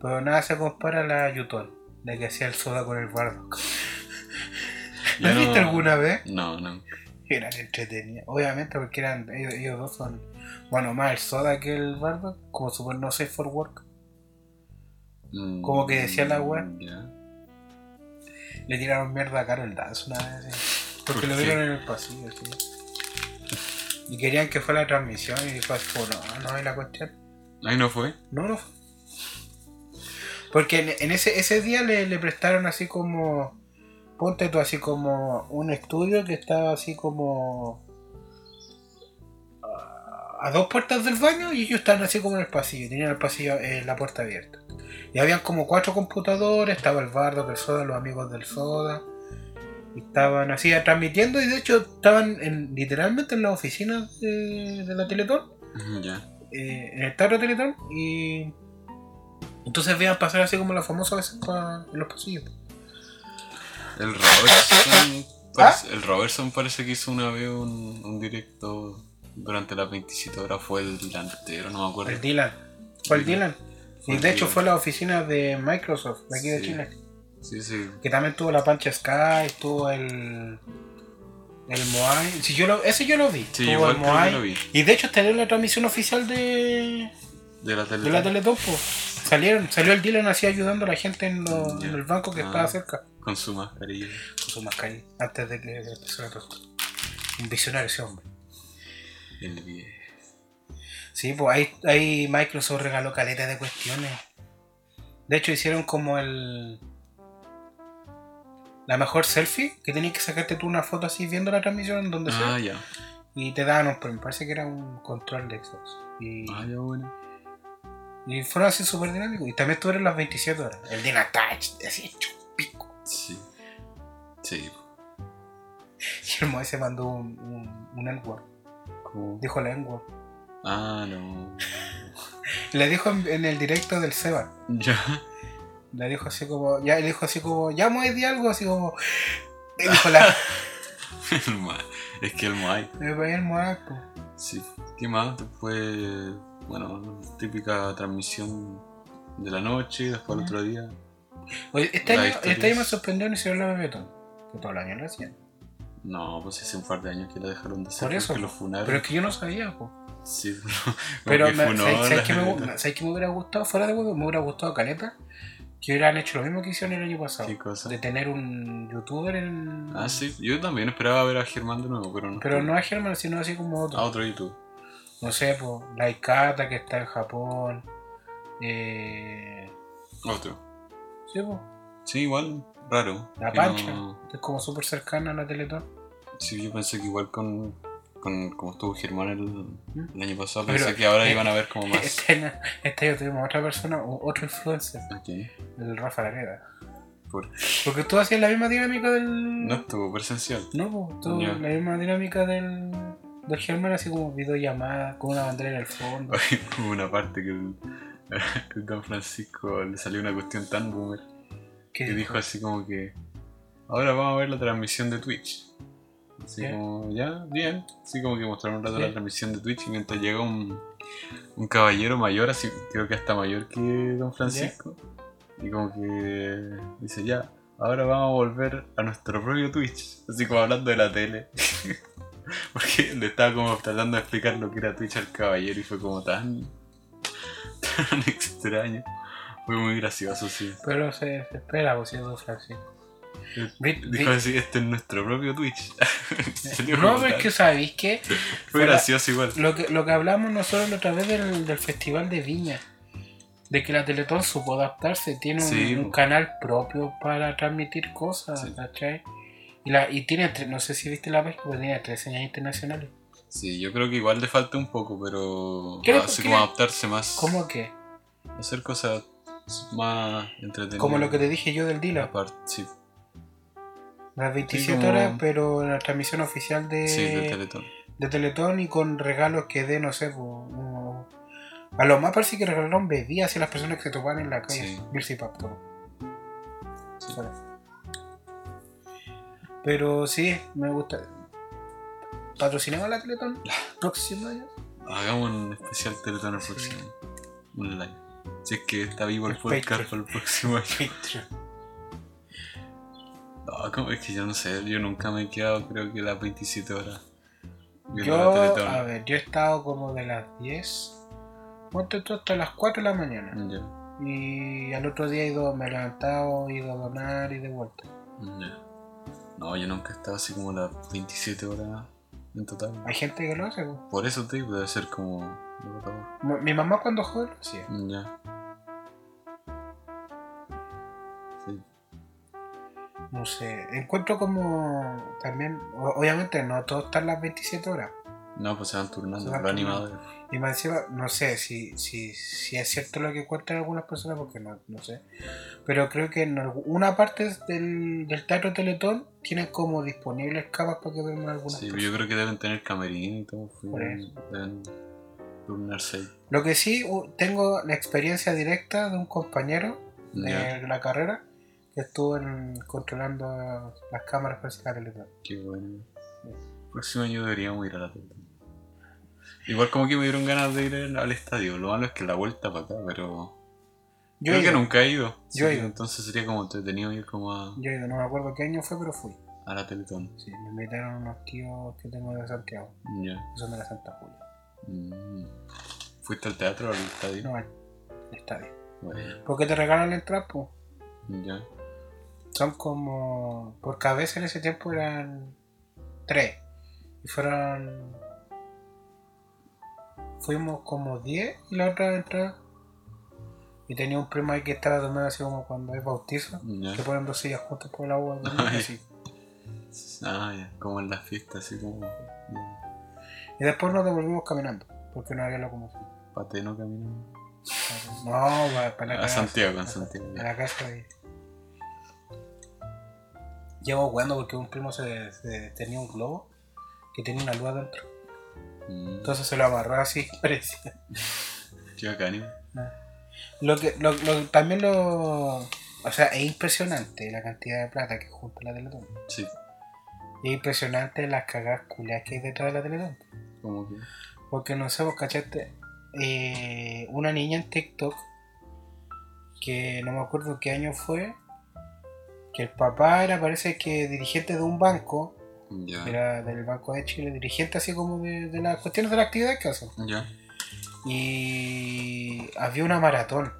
Pero nada se compara a la Yutol, la que hacía el soda con el bardo. ¿La (laughs) Ya has no- visto alguna vez? No, no. Eran entretenidas. Obviamente porque eran ellos, ellos dos son, bueno, más el soda que el bardo, como super no safe for work. Mm, Como que decía la wea. Ya. Le tiraron mierda a Carol Dance una vez. así, Porque ¿Por lo vieron en el pasillo, así. Y querían que fuera la transmisión y dijo así como, no, no hay la cuestión. Ahí no fue. No, no fue. Porque en, en ese, ese día le, le prestaron así como, ponte tú así como un estudio que estaba así como a- a dos puertas del baño y ellos estaban así como en el pasillo, tenían el pasillo, eh, la puerta abierta. Y habían como cuatro computadores, estaba el bardo, el soda, los amigos del soda. Y estaban así transmitiendo y de hecho estaban en, literalmente en las oficinas de, de la Teletón Ya. eh, en el Tarro Teletón y entonces veían pasar así como la famosa veces pa- en los pasillos. El Robertson. ¿Ah? parece- El Robertson parece que hizo una vez un, un directo durante las 27 horas. Fue el delantero, no me acuerdo. El Dylan. Fue el Dylan. Y de hecho fue la oficina de Microsoft, de aquí de. Chile. Sí, sí. Que también tuvo la Pancha Sky, tuvo el. El Moai. Sí, yo lo, ese yo lo vi. Sí, tuvo igual el Moai. lo vi. Y de hecho en la transmisión oficial de, De la tele. de la Teletón. Salieron, salió el Dylan así ayudando a la gente en, lo- Ya. en el banco que Ah. estaba cerca. Con su mascarilla. Con su mascarilla. Antes de que empezara todo. Un visionario ese hombre. El viejo. Sí, pues ahí, ahí Microsoft regaló caleta de cuestiones. De hecho, hicieron como el. La mejor selfie, que tenías que sacarte tú una foto así viendo la transmisión donde sea. Ah, ya. Y te daban un premio. Parece que era un control de Xbox. Y, Ah, ya, bueno. y fueron así súper dinámicos. Y también estuvieron las 27 horas. El Dina Touch, así hecho pico. Sí. Sí. Y el Moe se mandó un, un, un N-word. ¿Cómo? Dijo la N-word. Ah, no. (laughs) Le dijo en, en el directo del Seba. Ya. Le dijo así como, ya, le dijo así como, ya Moe di algo, así como. Le dijo la. (laughs) El Moai. Es que el Moai. Me voy el Moe, pues. Sí. ¿Qué más? Después, bueno, típica transmisión de la noche, después el otro día. Oye, este año, este año me sorprendió ni siquiera la Bebetón. Que todo el año lo hacían. No, pues hace un par de años que la dejaron de hacer Por eso, lo. Pero es que yo no sabía, pues. Sí, (laughs) Pero porque me, ¿sabes, sabes qué me, sabes qué me hubiera gustado? Fuera de huevo, me hubiera gustado Caleta. Que hubieran hecho lo mismo que hicieron el año pasado. ¿Qué cosa? De tener un youtuber en. Ah, sí. Yo también esperaba ver a Germán de nuevo, pero no. Pero no a Germán, sino así como otro. A otro YouTube. No sé, pues. La Ikata que está en Japón. Eh. Otro. Sí, pues. Sí, igual, raro. La Pancha. no- Que es como súper cercana a la Teletón. Sí, yo pensé que igual con, con como estuvo Germán el, el año pasado, Pero, pensé que ahora eh, iban a ver como (laughs) más. Este año, este año tuvimos otra persona, otro influencer, Ok. el Rafa Lareda. Por- Porque tú hacías la misma dinámica del. No estuvo presencial. No, pues, tú la misma dinámica del. del Germán, así como videollamada, con una bandera en el fondo. (laughs) Hubo una parte que (laughs) Don Francisco le salió una cuestión tan boomer que dijo así como que ahora vamos a ver la transmisión de Twitch. Así como, ya, bien. Así como que mostraron un rato Sí. la transmisión de Twitch y mientras llega un, un caballero mayor, así creo que hasta mayor que Don Francisco. Y como que dice, ya, ahora vamos a volver a nuestro propio Twitch. Así como hablando de la tele. (laughs) Porque le estaba como tratando de explicar lo que era Twitch al caballero y fue como tan. Tan (laughs) extraño. Fue muy gracioso, sí. Pero se, se espera, pues, si es dos frases. Brit- Dijo así, este es nuestro propio Twitch. (laughs) No, pero es que sabéis que (laughs) Fue gracioso igual. lo que lo que hablamos nosotros la otra vez del, del Festival de Viña, de que la Teletón supo adaptarse, tiene un, Sí, un po. canal propio para transmitir cosas, Sí. ¿cachai? Y, la, y tiene, no sé si viste la página, pero tiene tres señales internacionales. Sí, yo creo que igual le falta un poco, pero ¿Qué así qué como adaptarse más. ¿Cómo que? Hacer cosas más entretenidas. Como lo que te dije yo del dealer. Aparte, sí, Las 27 como- horas, pero la transmisión oficial de, sí, de Teletón. de Teletón y con regalos que dé, no sé, uno- a lo más parece que regalaron bebidas a las personas que se topaban en la calle. Sí. Birsi Pap, todo. Sí. Pero sí, me gusta. ¿Patrocinamos la Teletón? ¿Próximo año? Hagamos un especial Teletón el próximo año. Un live. Si es que está vivo el, El podcast para el próximo año. No, como es que yo no sé, yo nunca me he quedado, creo que las 27 horas. Yo, a ver, yo he estado como de las 10. Ponte tú hasta las 4 de la mañana. Y al otro día he ido, me he levantado, he ido a donar y de vuelta. No, yo nunca he estado así como las 27 horas en total. Hay gente que lo hace, po. Por eso te digo, debe ser como. Mi- Mi mamá cuando joven lo hacía. Ya. Sí. No sé, encuentro como también, obviamente no todos están las 27 horas. No, pues se van turnando van los animadores. Y más encima, no sé si, si, si es cierto lo que cuentan algunas personas, porque no, no sé. Pero creo que en una parte del, del teatro Teletón tienen como disponibles camas para que duerman algunas Sí, personas. yo creo que deben tener camerín y todo. fue- Por eso. Deben turnarse ahí. Lo que sí, tengo la experiencia directa de un compañero de la carrera que estuvo en- controlando las cámaras para la Teletón. qué bueno. Próximo año deberíamos ir a la Teletón. Igual como que me dieron ganas de ir al estadio. Lo malo es que la vuelta para acá, pero. Yo creo he que nunca he ido. Yo he ido. Entonces sería como entretenido ir como a, yo he ido, no me acuerdo qué año fue, pero fui. a la Teletón. Sí, me invitaron unos tíos que tengo de Santiago, Ya. son de la Santa Julia. Mm. ¿Fuiste al teatro o al estadio? No, al estadio. Bueno, ¿Por qué te regalan la entrada? Pues? ya. Son como. Por cabeza en ese tiempo eran tres. Y fueron. Fuimos como 10 y la otra entrada. Y tenía un primo ahí que estaba tomando así como cuando es bautizo. Que ponen dos sillas juntas por el agua. durmiendo así. Ah, ya. Como en las fiestas, así como. Y después nos devolvimos caminando. Porque no había locomoción. Pateno caminando. No, para, para la A casa. Santiago, en Santiago. Ya. la casa de. Llevo jugando porque un primo se, se- tenía un globo que tenía una luz adentro. Entonces se lo amarró así, (laughs) parecía. Qué bacán, ¿eh? Lo que, lo, lo- también lo. O sea, es impresionante la cantidad de plata que junta la Teletón. Sí, Es impresionante las cagadas culiadas que hay detrás de la Teletón. como que. Porque no sé, vos cachaste. eh, una niña en TikTok que no me acuerdo qué año fue. Que el papá era, parece que dirigente de un banco, Ya. era del Banco de Chile, dirigente así como de, de las cuestiones de la actividad que hacen. Y había una maratón.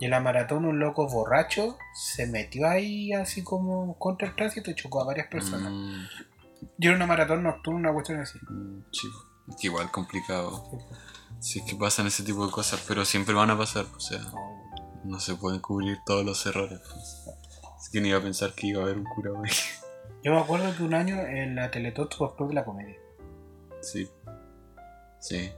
Y en la maratón un loco borracho se metió ahí así como contra el tránsito y chocó a varias personas. Mm, Y era una maratón nocturna, una cuestión así. mm, que igual complicado. Sí, es que pasan ese tipo de cosas, pero siempre van a pasar, o sea, no se pueden cubrir todos los errores. pues. Así que ni iba a pensar que iba a haber un curado ahí. Yo me acuerdo que un año en la Teletón el Club de la Comedia. Sí. Sí.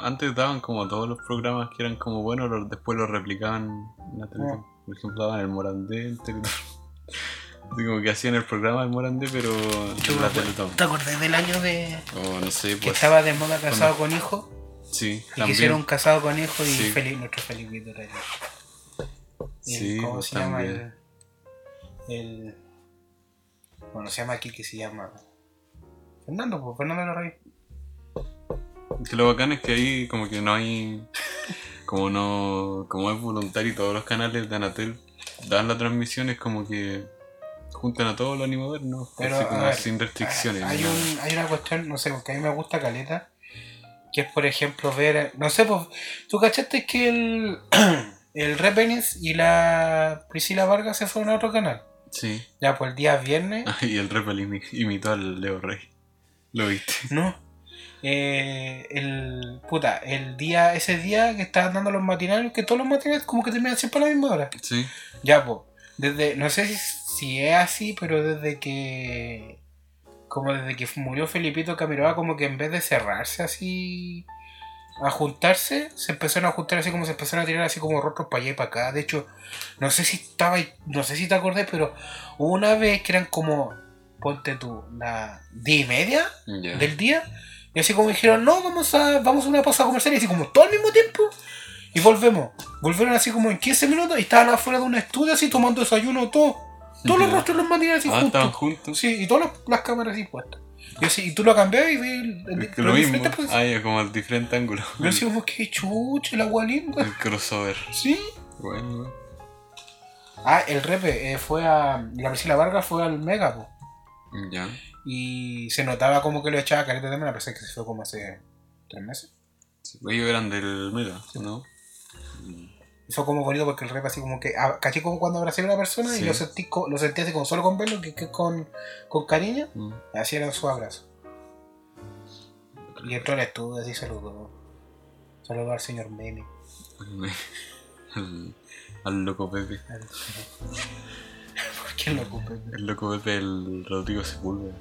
Antes daban como todos los programas que eran como buenos, después los replicaban en la Teletón. Por ejemplo, daban el Morandé en Teletón. (laughs) Así como que hacían el programa del Morandé, pero Yo en la acuerdo- Teletón. ¿Te acordás del año de O no sé, que pues. estaba de moda casado con hijo? Sí, Y que hicieron casado con hijo y Sí. Feli- nuestro yo. El- Sí, ¿Cómo pues, se llama? El, el- Bueno, se llama aquí que se llama. Fernando, pues Fernando Larraín. Que lo bacán es que ahí como que no hay... como no. como es voluntario y todos los canales de Anatel dan la transmisión, es como que juntan a todos los animadores, ¿no? Pero, como ver, sin restricciones. Hay, un, hay una cuestión, no sé, porque a mí me gusta caleta, que es por ejemplo ver, no sé, pues, ¿tú cachaste que el, (clears throat) el Repenis y la Priscila Vargas se fueron a otro canal? Sí. Ya, pues el día viernes, (laughs) y el Repel imi- imitó al Leo Rey. ¿Lo viste? (laughs) no. Eh, el puta, el día, ese día que estaban dando los matinales, que todos los matinales como que terminan siempre a la misma hora. Sí. Ya, pues, desde, no sé si, si es así, pero desde que, como desde que murió Felipito Camiroa, como que en vez de cerrarse así, a juntarse, se empezaron a juntar así como se empezaron a tirar así como rostros para allá y para acá. De hecho, no sé si estaba, no sé si te acordás, pero hubo una vez que eran como, ponte tú, la diez y media del día. Y así como dijeron, no, vamos a, vamos a una pausa comercial. Y así como todo al mismo tiempo. Y volvemos. Volvieron así como en 15 minutos y estaban afuera de un estudio así tomando desayuno, todo. Todos los rostros los mantienen así Ah, juntos. juntos. Sí, y todas las, las cámaras así puestas. Y, así, y tú lo cambiabas y ves el, el- Es que lo mismo. posiciones. Ah, ya, como al diferente ángulo. Yo así como, qué chucha, el agua linda. El crossover. Sí. Bueno. Ah, el repe eh, fue a. La Priscila Vargas fue al Mega, po. Ya. Y se notaba como que lo echaba careta de mena, a pesar que se fue como hace tres meses. Sí, ellos eran del Mega, ¿no? Fue como bonito porque el rap así como que. ah, Caché como cuando abracé a una persona Sí. y lo sentí, lo sentí así como solo con verlo, que, que con, con cariño. Mm. Así era su abrazo. Y entró al estudio así saludó. Saludó al señor Meme. (laughs) Al, al loco Pepe. Al- (laughs) ¿Por qué lo ocupé? El loco Pepe, el Rodrigo Sepúlveda.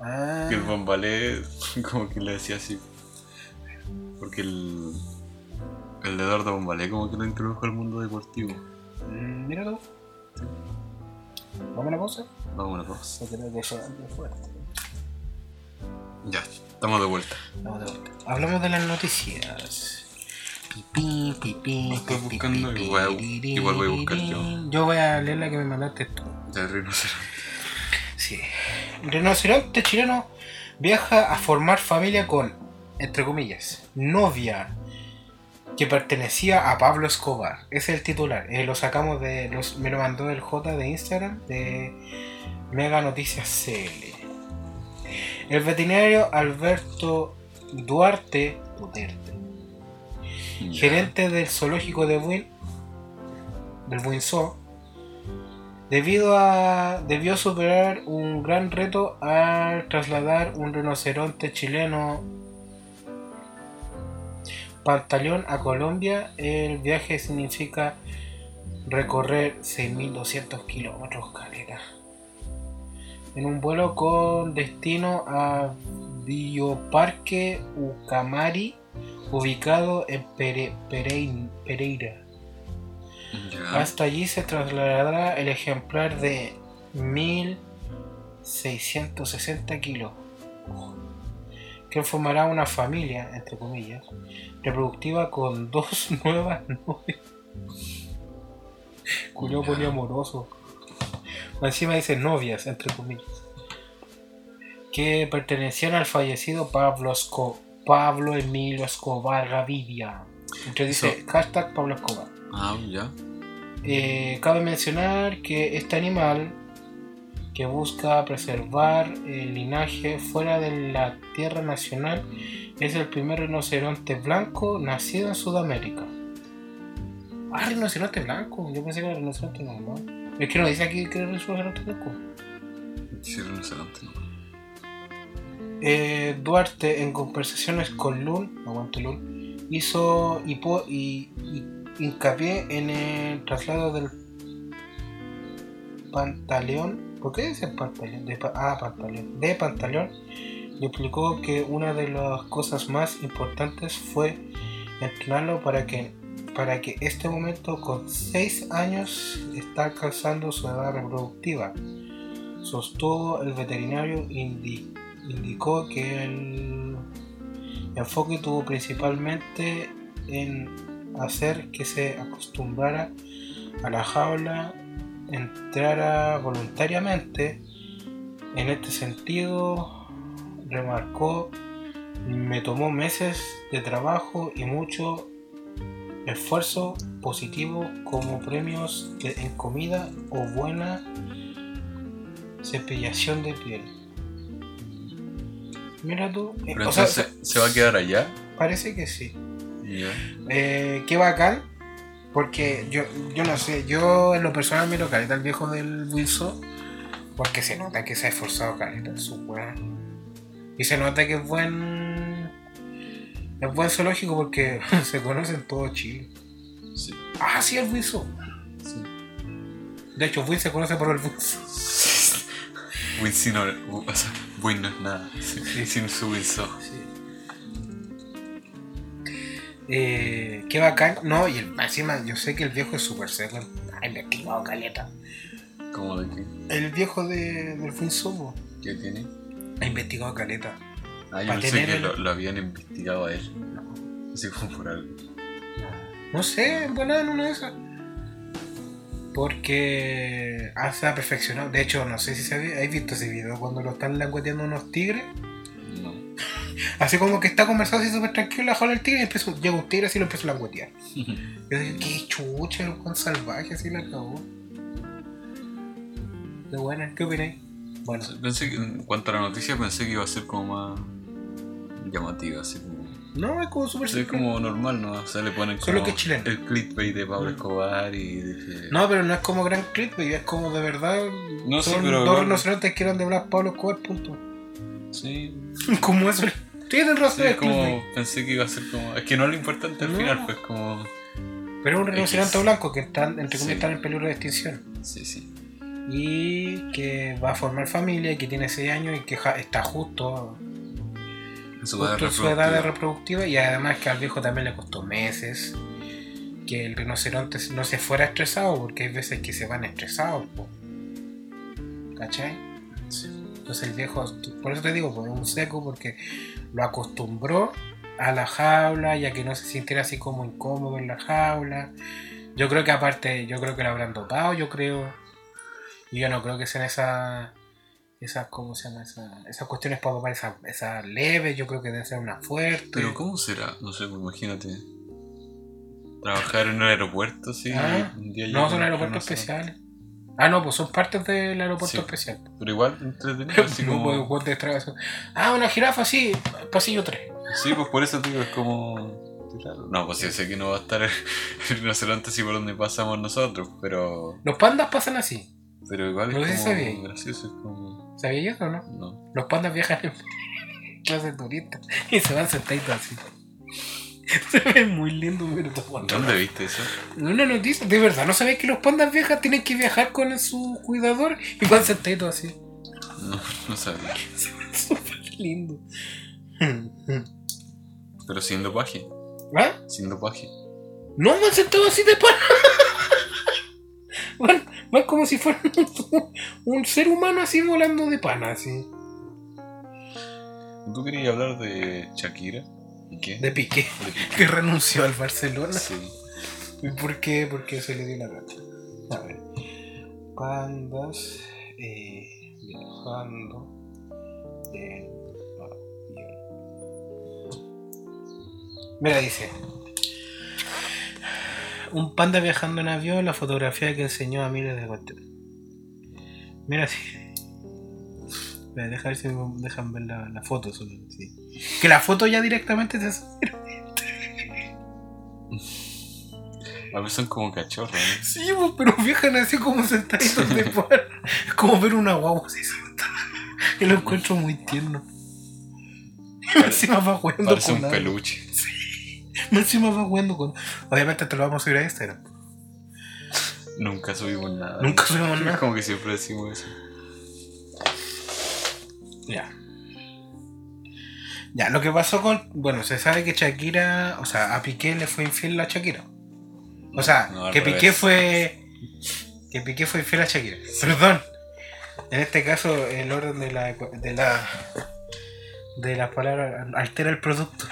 Ah, Que el Bombalé, (laughs) como que le decía así. Porque el. El de Eduardo Bombalé, como que lo introdujo al mundo deportivo. mm, mira tú. ¿Vamos a una pausa? Vamos a una pausa. Creo que eso es fuerte. Ya, estamos de vuelta. Vamos de vuelta. Hablamos de las noticias. Pipí, pipí, Estoy pipí, buscando pipí, igual- igual voy a buscar yo. Yo voy a leer la que me mandaste tú. Ya el rinoceronte. Sí. Rinoceronte chileno viaja a formar familia con, entre comillas, novia que pertenecía a Pablo Escobar. Ese es el titular. Eh, lo sacamos de. los- me lo mandó el J de Instagram de Mega Noticias CL. El veterinario Alberto Duarte Duterte, gerente del zoológico de Buin, del Buin Zoo, debido a debió superar un gran reto al trasladar un rinoceronte chileno Pantaleón a Colombia. El viaje significa recorrer 6.200 kilómetros, calera. En un vuelo con destino a Bioparque Ucamari, ubicado en Pere- Perein- Pereira. Hasta allí se trasladará el ejemplar de 1660 kilos, que formará una familia, entre comillas, reproductiva con (laughs) dos nuevas novias. Cuyo poliamoroso. Encima dice novias, entre comillas. Que pertenecían al fallecido Pablo, Esco- Pablo Emilio Escobar Gaviria. Entonces dice Eso. hashtag Pablo Escobar. Ah, ya. Eh, cabe mencionar que este animal que busca preservar el linaje fuera de la tierra nacional es el primer rinoceronte blanco nacido en Sudamérica. Ah, rinoceronte blanco. Yo pensé que era rinoceronte normal. Es que no dice aquí que era rinoceronte blanco. Sí, rinoceronte, ¿no? Eh, Duarte, en conversaciones con Lun, aguante Lun, hizo hipo- y, y hincapié en el traslado del Pantaleón. ¿Por qué dice Pantaleón? De, ah, Pantaleón. De Pantaleón. Explicó que una de las cosas más importantes fue entrenarlo para que, para que este momento con 6 años está alcanzando su edad reproductiva. Sostuvo el veterinario indi- indicó que el enfoque tuvo principalmente en hacer que se acostumbrara a la jaula, entrara voluntariamente. En este sentido, remarcó, me tomó meses de trabajo y mucho esfuerzo positivo como premios de- en comida o buena cepillación de piel. Mira tú, eh, Pero o sea, entonces, ¿se va a quedar allá? parece que sí. Ya. Eh, qué bacán, porque yo, yo no sé, yo en lo personal miro caleta el viejo del Wilson, porque se nota que se ha esforzado caleta en su weá. Y se nota que es buen. Es buen zoológico porque (laughs) se conoce en todo Chile. Sí. Ah, sí, el Wilson. sí. De hecho, Will se conoce por el Wilson. Win sin, o sea, Win no es nada. Sin, sin su Wilson. Eh, qué bacán. No, y el, encima yo sé que el viejo es súper seco. Ha investigado caleta. ¿Cómo de qué? El viejo de, del Wilson po, ¿Qué tiene? ha investigado caleta. Ah, yo pensé tener que el- lo, lo habían investigado a él. Así como por algo. No sé, en volar en una de esas. Porque ah, se ha perfeccionado. De hecho, no sé si se ¿Has visto ese video cuando lo están langueteando unos tigres? Así como que está conversando así súper tranquilo, la jaula el tigre y empieza, llega un tigre así y lo empieza a languetear. (laughs) Yo digo, qué chucha, el Juan salvaje, así la acabó. Qué buena, ¿qué opináis? Bueno, Pensé que, en cuanto a la noticia, pensé que iba a ser como más llamativa, así como. no, es como súper Es simple. como normal, ¿no? O sea, le ponen como Solo que es chileno. el clickbait de Pablo Escobar y de. No, pero no es como gran clip, es como de verdad. No, sí, son pero dos igual- rinocerontes que eran de Blas Pablo Escobar, punto. Sí, (laughs) como eso. Es como... Pensé que iba a ser como... Es que no es lo importante al No. final, pues como... Pero es un rinoceronte blanco que están, entre comillas, Sí. están en peligro de extinción. Sí, sí. Y que va a formar familia y que tiene 6 años y que ja- está justo, En su edad justo en su edad de reproductiva. reproductiva. Y además que al viejo también le costó meses que el rinoceronte no se fuera estresado, porque hay veces que se van estresados. po. ¿Cachai? Entonces el viejo, por eso te digo, pues, es un seco porque lo acostumbró a la jaula y a que no se sintiera así como incómodo en la jaula. Yo creo que aparte, yo creo que lo habrán dopado, yo creo. Y yo no creo que sean esas, esas, ¿cómo se llama? Esa- esas cuestiones para dopar esas, esas leves, yo creo que deben ser una fuerte. Pero ¿cómo será? No sé, pues imagínate. Trabajar en un aeropuerto, sí. Ah, un día no, son aeropuertos especiales. Ah, no, pues son partes del aeropuerto Sí. especial. Pero igual entretenido, (laughs) así No, como... pues, de. Ah, una jirafa, sí, pasillo 3. Sí, pues por eso digo, es como. No, pues sí, sé que no va a estar el rinoceronte así por donde pasamos nosotros, pero. Los pandas pasan así. Pero igual es sabía. como gracioso, es como. ¿Sabías eso o no? No. Los pandas viajan en (laughs) clase de turistas y se van sentaditos así. (laughs) Se ve muy lindo, pero te aguanto. ¿Dónde viste eso? Una noticia, de verdad, ¿no sabéis que los pandas viejas tienen que viajar con su cuidador y van sentaditos así? No, no sabía. Se (laughs) ve súper lindo. (laughs) Pero sin dopaje. ¿Ah? Sin dopaje. No, van sentados así de pana. Van, van como si fueran un, un ser humano así volando de pana, así. ¿Tú querías hablar de Shakira? De Piqué. (laughs) Que renunció al Barcelona. Sí. ¿Y por qué? Porque se le dio la gana. A ver. Pandas eh, viajando en avión. Mira, dice. Un panda viajando en avión, la fotografía que enseñó a miles de cuestiones. Mira, sí. Voy a dejar si me dejan ver la, la foto solo. sí. Que la foto ya directamente se A veces son como cachorros, ¿no? Sí, pero viajan así como sentaditos de par. Es como ver una guagua así sentada. Y lo encuentro muy tierno. Y encima va jugando Parece con un algo. peluche. Encima va jugando con. Obviamente te lo vamos a subir a Instagram. Nunca subimos nada. Nunca subimos nada. (laughs) Como que siempre decimos eso. Ya. Ya, lo que pasó con. Bueno, se sabe que Shakira. O sea, a Piqué le fue infiel a Shakira. O sea, No, que revés. Piqué fue. Que Piqué fue infiel a Shakira. Perdón. En este caso, el orden de la. de la. de las palabras altera el producto.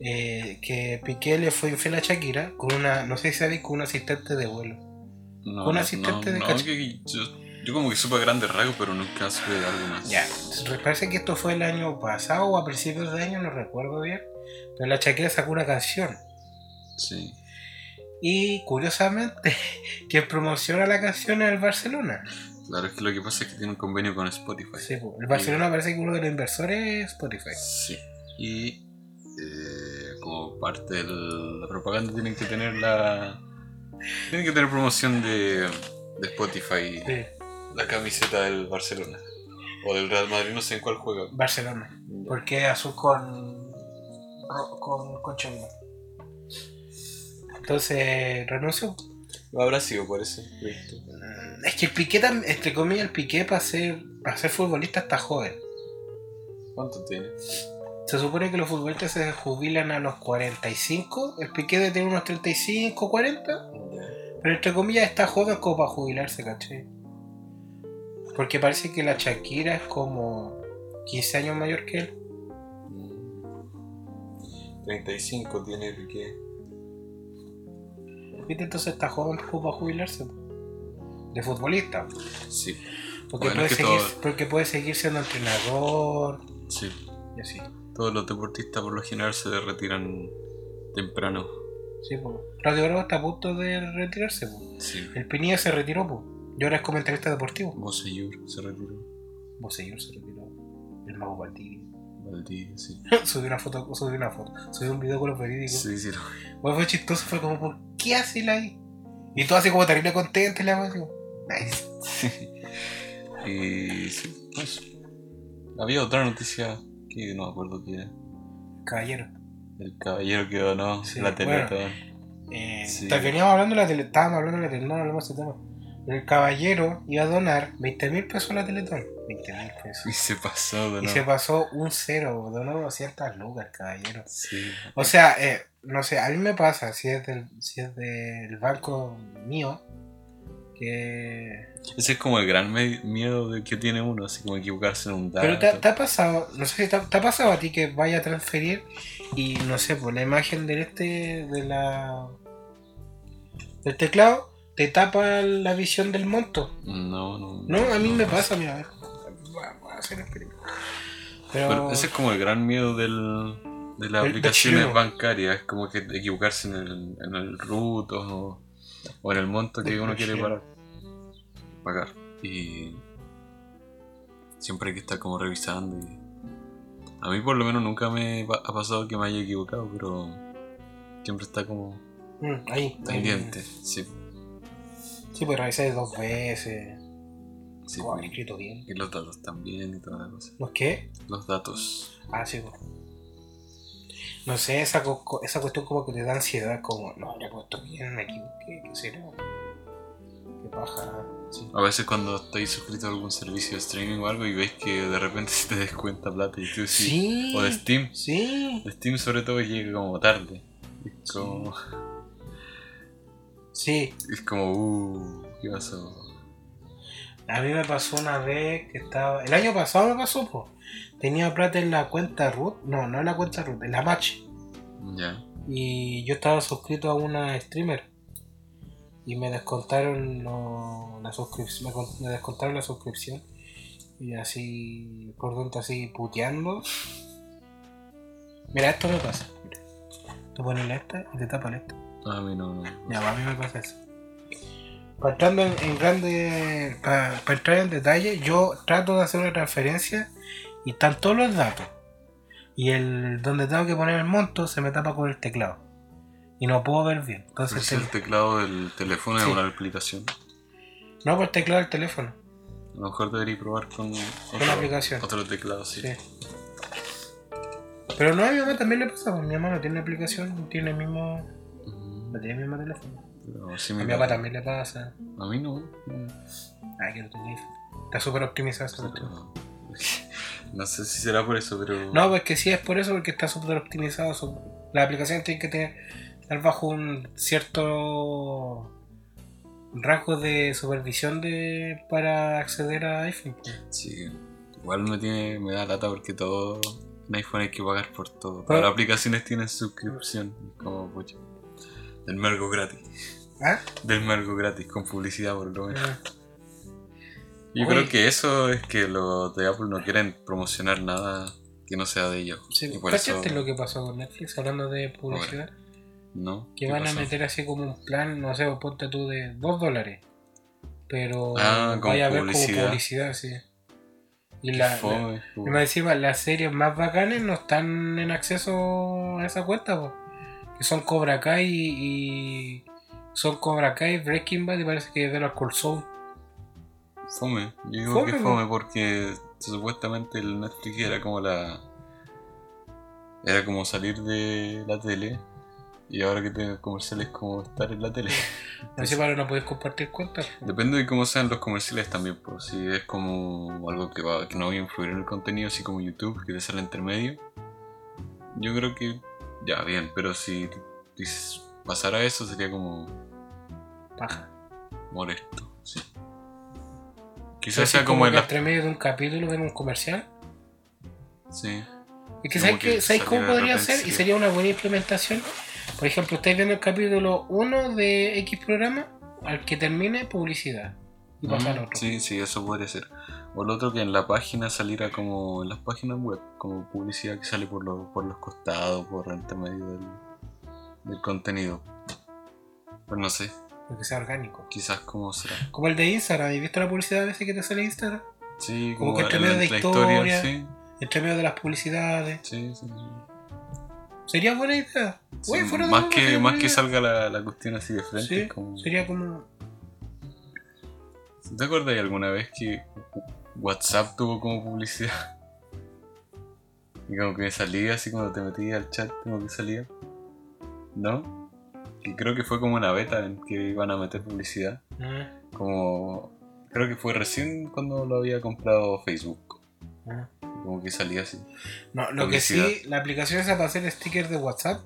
Eh, que Piqué le fue infiel a Shakira con una. No sé si sabéis, con un asistente de vuelo. No, Un asistente de no, que yo, yo como que supe grandes rasgos, pero nunca supe de algo más. Ya, parece que esto fue el año pasado o a principios de año, no recuerdo bien. Pero la Shakira sacó una canción Sí. Y curiosamente, (laughs) quien promociona la canción es el Barcelona. Claro, es que lo que pasa es que tiene un convenio con Spotify. Sí, po. el Barcelona parece que uno de los inversores es Spotify. Sí. Y eh, como parte de la propaganda tienen que tener la. Tienen que tener promoción de, de Spotify. Sí, La camiseta del Barcelona. O del Real Madrid, no sé en cuál juega. Barcelona. Porque es azul con. con, con chongo. Entonces, renuncio. Habrá sido ese proyecto. Mm, Es que el Piqué, entre comillas, el Piqué para ser, para ser futbolista está joven. ¿Cuánto tiene? Se supone que los futbolistas se jubilan a los 45. El Piqué debe tener unos 35, 40. Pero entre comillas está joven como para jubilarse, ¿cachai? Porque parece que la Shakira es como 15 años mayor que él. Mm. 35 tiene Piqué. ¿Viste? Entonces está joven como para jubilarse. De futbolista. Sí, Porque, Bueno, puede es que seguir, todo- porque puede seguir siendo entrenador. sí. Y así. Todos los deportistas por lo general se retiran temprano. Sí, pues. Radio Bravo está a punto de retirarse. po. Sí. El Pinilla se retiró, pues. Y ahora es comentarista deportivo. Boseyur se retiró. Bosellur se retiró. El mago Valdivia. Valdivia, sí. (laughs) subió una foto, subió una foto, subió un video con los verídicos. Sí, sí. lo- Bueno, fue chistoso, fue como, ¿por qué hace la ahí? Y todo así como terrible contento y la como, Nice. Y (laughs) sí, pues. Había otra noticia que no me acuerdo qué era. Caballero. El caballero que donó Sí, la bueno. Teletón. Eh, Sí. Veníamos hablando de la tele, estábamos hablando de la Teletón, hablamos de ese tema. El caballero iba a donar 20 mil pesos a la Teletón. 20 mil pesos. Y se pasó de Y se pasó un cero, donó 200 lucas el caballero. Sí. O sea, eh, no sé, a mí me pasa, si es del, si es del banco mío, que... Ese es como el gran miedo de que tiene uno, así como equivocarse en un dato. Pero te, te ha pasado, no sé si te, te ha pasado a ti que vaya a transferir y no sé, por la imagen del este, de la... del teclado, te tapa la visión del monto. No, no. No, a mí me pasa, mira. Vamos a hacer experimento. Pero, Pero ese es como el gran miedo del, de las aplicaciones bancarias, es como que equivocarse en el, en el root o, o en el monto que uno quiere chileno. pagar. pagar. Y siempre hay que estar como revisando. y- A mí por lo menos nunca me ha pasado que me haya equivocado, pero siempre está como Mm, ahí, ahí. pendiente. Sí, Sí, pues revisé dos veces. sí. Oh, han escrito bien. Y los datos también y toda la cosa. ¿Los qué? Los datos. Ah, sí, pues. No sé, esa, esa cuestión como que te da ansiedad, como, no, le he puesto bien, me equivoqué, qué sé yo. Qué paja, sí. A veces cuando estáis suscrito a algún servicio de streaming o algo y ves que de repente (laughs) se te descuenta plata y tú sí. Sí. O de Steam. Sí. De Steam sobre todo llega como tarde. Es como, Sí. Es como uh, ¿qué pasó? A mí me pasó una vez que estaba. El año pasado me pasó, pues. Tenía plata en la cuenta root. No, no en la cuenta root, en la match. Ya. Y yo estaba suscrito a una streamer. Y me descontaron lo- la suscripción. Me, con- me descontaron la suscripción. Y así, por dentro, así puteando. Mira, esto me pasa. Mira. Tú pones la esta y te tapan esta. A mí no, no. Ya, a mí me pasa eso. Para entrar en, en grande, para, para entrar en detalle, yo trato de hacer una transferencia y están todos los datos. Y el donde tengo que poner el monto se me tapa con el teclado. Y no puedo ver bien. Entonces, si el teclado del teléfono es Sí. una aplicación. no por el teclado del teléfono, A lo mejor debería probar con con otro, la aplicación. otro teclado, sí. Sí. Pero no, a mi mamá también le pasa. pues, Mi mamá no tiene aplicación, tiene el mismo. No tiene el mismo teléfono. Sí A mi papá también le pasa. A mí no. no. Ay, que no tiene Está súper optimizado (laughs) No sé si será por eso, pero. No, pues que sí es por eso, porque está súper optimizado. su- La aplicación tiene que tener estar bajo un cierto rasgo de supervisión de para acceder a iPhone. pues. Sí, igual me, tiene, me da lata porque todo en iPhone hay que pagar por todo. Pero- las aplicaciones tienen suscripción, como pucha. Del Mergo gratis. ¿Ah? Del Mergo gratis, con publicidad por lo menos. Ah, Yo Oye. creo que eso es que los de Apple no quieren promocionar nada que no sea de ellos. Sí, y por eso ¿Cachaste lo que pasó con Netflix hablando de publicidad? ¿No? que ¿Qué van pasó? a meter así como un plan, no sé, ponte tú de 2 dólares. Pero Ah, vaya a ver como publicidad. sí. Y la, la- fome, y más encima, las series más bacanas no están en acceso a esa cuenta, po. Que son Cobra Kai y, y son Cobra Kai, Breaking Bad y parece que de los Cold Soul. Fome. Yo digo Fome, que fome porque supuestamente el Netflix era como la. Era como salir de la tele. Y ahora que tengo comerciales, como estar en la tele. (laughs) Así para no puedes compartir cuentas. Depende de cómo sean los comerciales también. Pues si es como algo que, va, que no va a influir en el contenido, así como YouTube, que te sale entre medio. Yo creo que ya, bien. Pero si pasara eso, sería como Paja. molesto. Sí. Quizás sea como que en la. entre medio de un capítulo ven un comercial. Sí. Es que Como ¿sabes, que? ¿sabes cómo podría ser? Y sería una buena implementación. Por ejemplo, estáis viendo el capítulo 1 de X programa, al que termine publicidad. Y pasa al Mm, otro. Sí, sí, eso podría ser. O lo otro que en la página saliera como en las páginas web, como publicidad que sale por, los por los costados, por entre medio del, del contenido. Pues no sé, Porque sea orgánico. quizás cómo será. Como el de Instagram. ¿Has visto la publicidad a veces que te sale Instagram? Sí, Como como, que entre en medio de la historia. sí, Entre medio de las publicidades. sí, sí. sí. Sería buena idea. Sí, Güey, fuera de más que, más que salga la, la cuestión así de frente. Sí, como... sería como. ¿Te acuerdas alguna vez que WhatsApp tuvo como publicidad? (laughs) Y como que me salía así cuando te metías al chat, como que salía. ¿No? Y creo que fue como una beta en que iban a meter publicidad. ah, Como. Creo que fue recién cuando lo había comprado Facebook. ah. Como que salía así. No, lo que sí, la aplicación esa para hacer stickers de WhatsApp,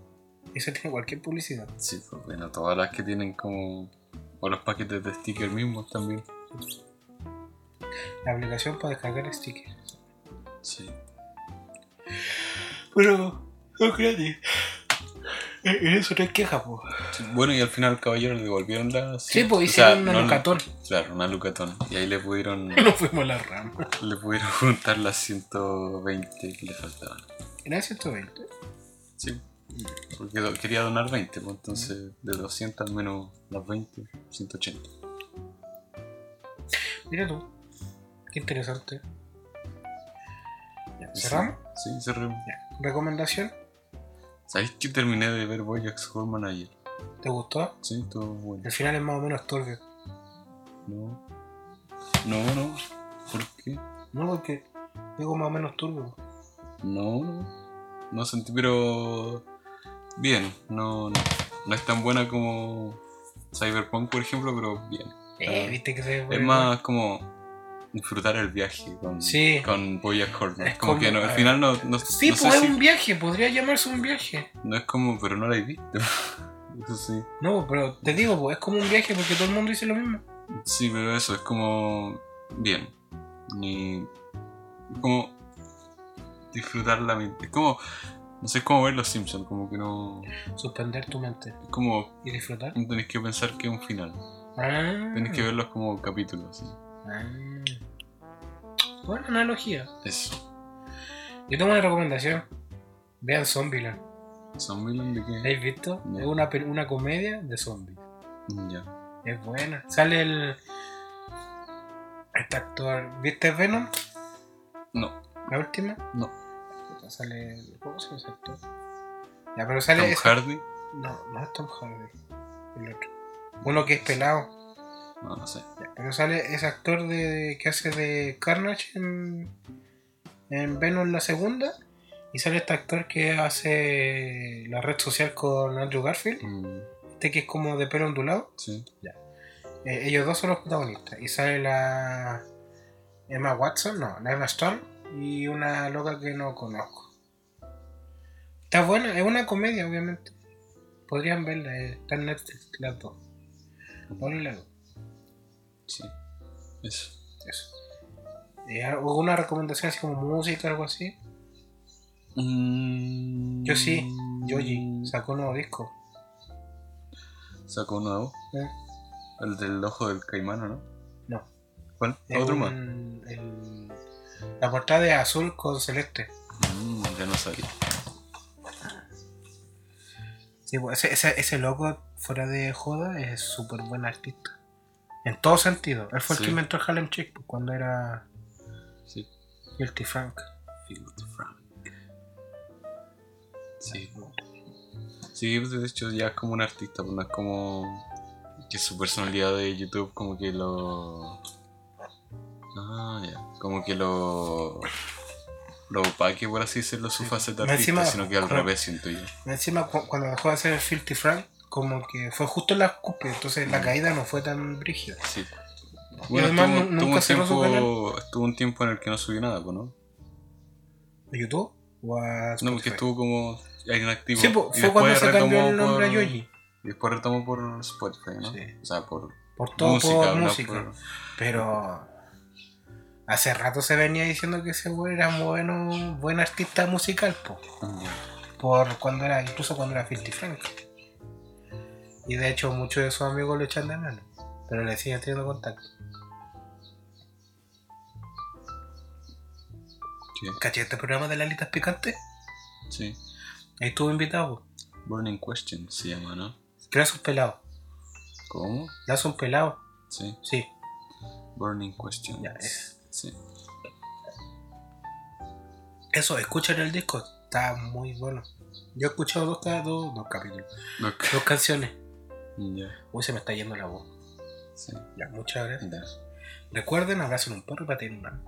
esa tiene cualquier publicidad. Sí, pues bueno, todas las que tienen como. O los paquetes de stickers mismos también. La aplicación para descargar stickers. Sí. Pero, no gratis. En eso no hay queja, po. Sí, Bueno, y al final, caballero, le devolvieron la. Sí, pues hicieron sea, una no- lucatón. Claro, una lucatón. Y ahí le pudieron. (laughs) No fuimos a la rama. Le pudieron (laughs) juntar las 120 que le faltaban. Era 120. Sí. Porque do- quería donar 20, pues entonces de 200 menos las 20, 180. Mira tú. Qué interesante. Ya, ¿Cerramos? Sí, cerramos. Ya. ¿Recomendación? ¿Sabéis que terminé de ver Bojack Horseman ayer? ¿Te gustó? Sí, todo bueno. El final es más o menos turbio. No. No, no. ¿Por qué? No, porque digo más o menos turbio. No, no. No sentí, pero. Bien, no, no. No es tan buena como Cyberpunk, por ejemplo, pero bien. Eh, viste que se Es más como disfrutar el viaje con, Sí. con Horseman. Es como, como- que no, al final no, no, Sí, no pues es si- un viaje, podría llamarse un viaje. no es como, pero no la he visto. (laughs) Eso sí. No, pero te digo, pues es como un viaje porque todo el mundo dice lo mismo. Sí, pero eso es como bien. Ni es como disfrutar la mente. Es como no sé, es como ver los Simpsons, como que no Suspender tu mente es como y disfrutar. no tenés que pensar que es un final. Ah, Tenés que verlos como capítulos. Ah. Buena analogía. Eso. Yo tengo una recomendación. Vean Zombieland. ¿Zombieland de ¿La habéis visto? No. Es una, una comedia de zombies. Ya. Es buena. Sale el. Este actor. ¿Viste Venom? No, La última. no. Sale. ¿Cómo se llama ese actor? Ya, pero sale. Tom ese- Hardy. No, no es Tom Hardy. El otro. Uno que es pelado. No, no sé. Ya, pero sale ese actor de, que hace de Carnage en, en Venom la segunda. Y sale este actor que hace la red social con Andrew Garfield. Mm, Este que es como de pelo ondulado. sí. Eh, ellos dos son los protagonistas. Y sale la Emma Watson, no, la Emma Stone. Y una loca que no conozco. Está buena, es una comedia, obviamente. Podrían verla, eh, está en Netflix, las dos. Y las dos. Sí. Eso. Eso. Eh, ¿Alguna recomendación así como música, algo así? Mm, Yo sí, Yoji sacó un nuevo disco. Sacó un nuevo. ¿eh? El del ojo del caimano, ¿no? No. ¿Cuál? Otro un- más. el- la portada es azul con celeste. Mm, ya no sabía. Sí, pues, ese, ese, ese loco, fuera de joda, es súper buen artista. En todo sentido. Él fue el Sí. que inventó el Harlem Shake pues, cuando era Sí. Filthy Frank. Filthy Frank. Sí. Sí, pues de hecho ya es como un artista, pues no es como que su personalidad de YouTube como que lo... Ah, ya. Como que lo... Lo opaque, por así decirlo, su Sí. faceta artista, encima, sino que al revés, siento yo. Encima, cu- cuando dejó de hacer el Filthy Frank, como que fue justo en la cúspide, entonces la Mm. caída no fue tan brígida. Sí. Y además nu- nunca un cerró su tiempo, estuvo un tiempo en el que no subió nada, pues, ¿no? ¿A YouTube? ¿O a No, porque estuvo como inactivo. Sí, po, fue cuando se cambió el nombre a por- Yoji. Y después retomó por Spotify, ¿no? Sí. O sea, por Por todo música, por música. por- Pero hace rato se venía diciendo que ese güey era bueno, buen artista musical, po. Por cuando era, incluso cuando era Filthy Frank. Y de hecho muchos de sus amigos lo echan de menos. Pero le siguen teniendo contacto. Sí, ¿Caché este programa de las alitas picantes? sí. Ahí estuvo invitado. Burning Question se llama, ¿no? Que le hace un pelado. ¿Cómo? Le hace un pelado. Sí. Sí. Burning Question. Ya, es. Sí. Eso, escuchen el disco. Está muy bueno. Yo he escuchado dos, dos, dos capítulos. Dos canciones. Ya. Uy, se me está yendo la voz. Sí. Ya, muchas gracias. Recuerden, abracen un perro y pateen una.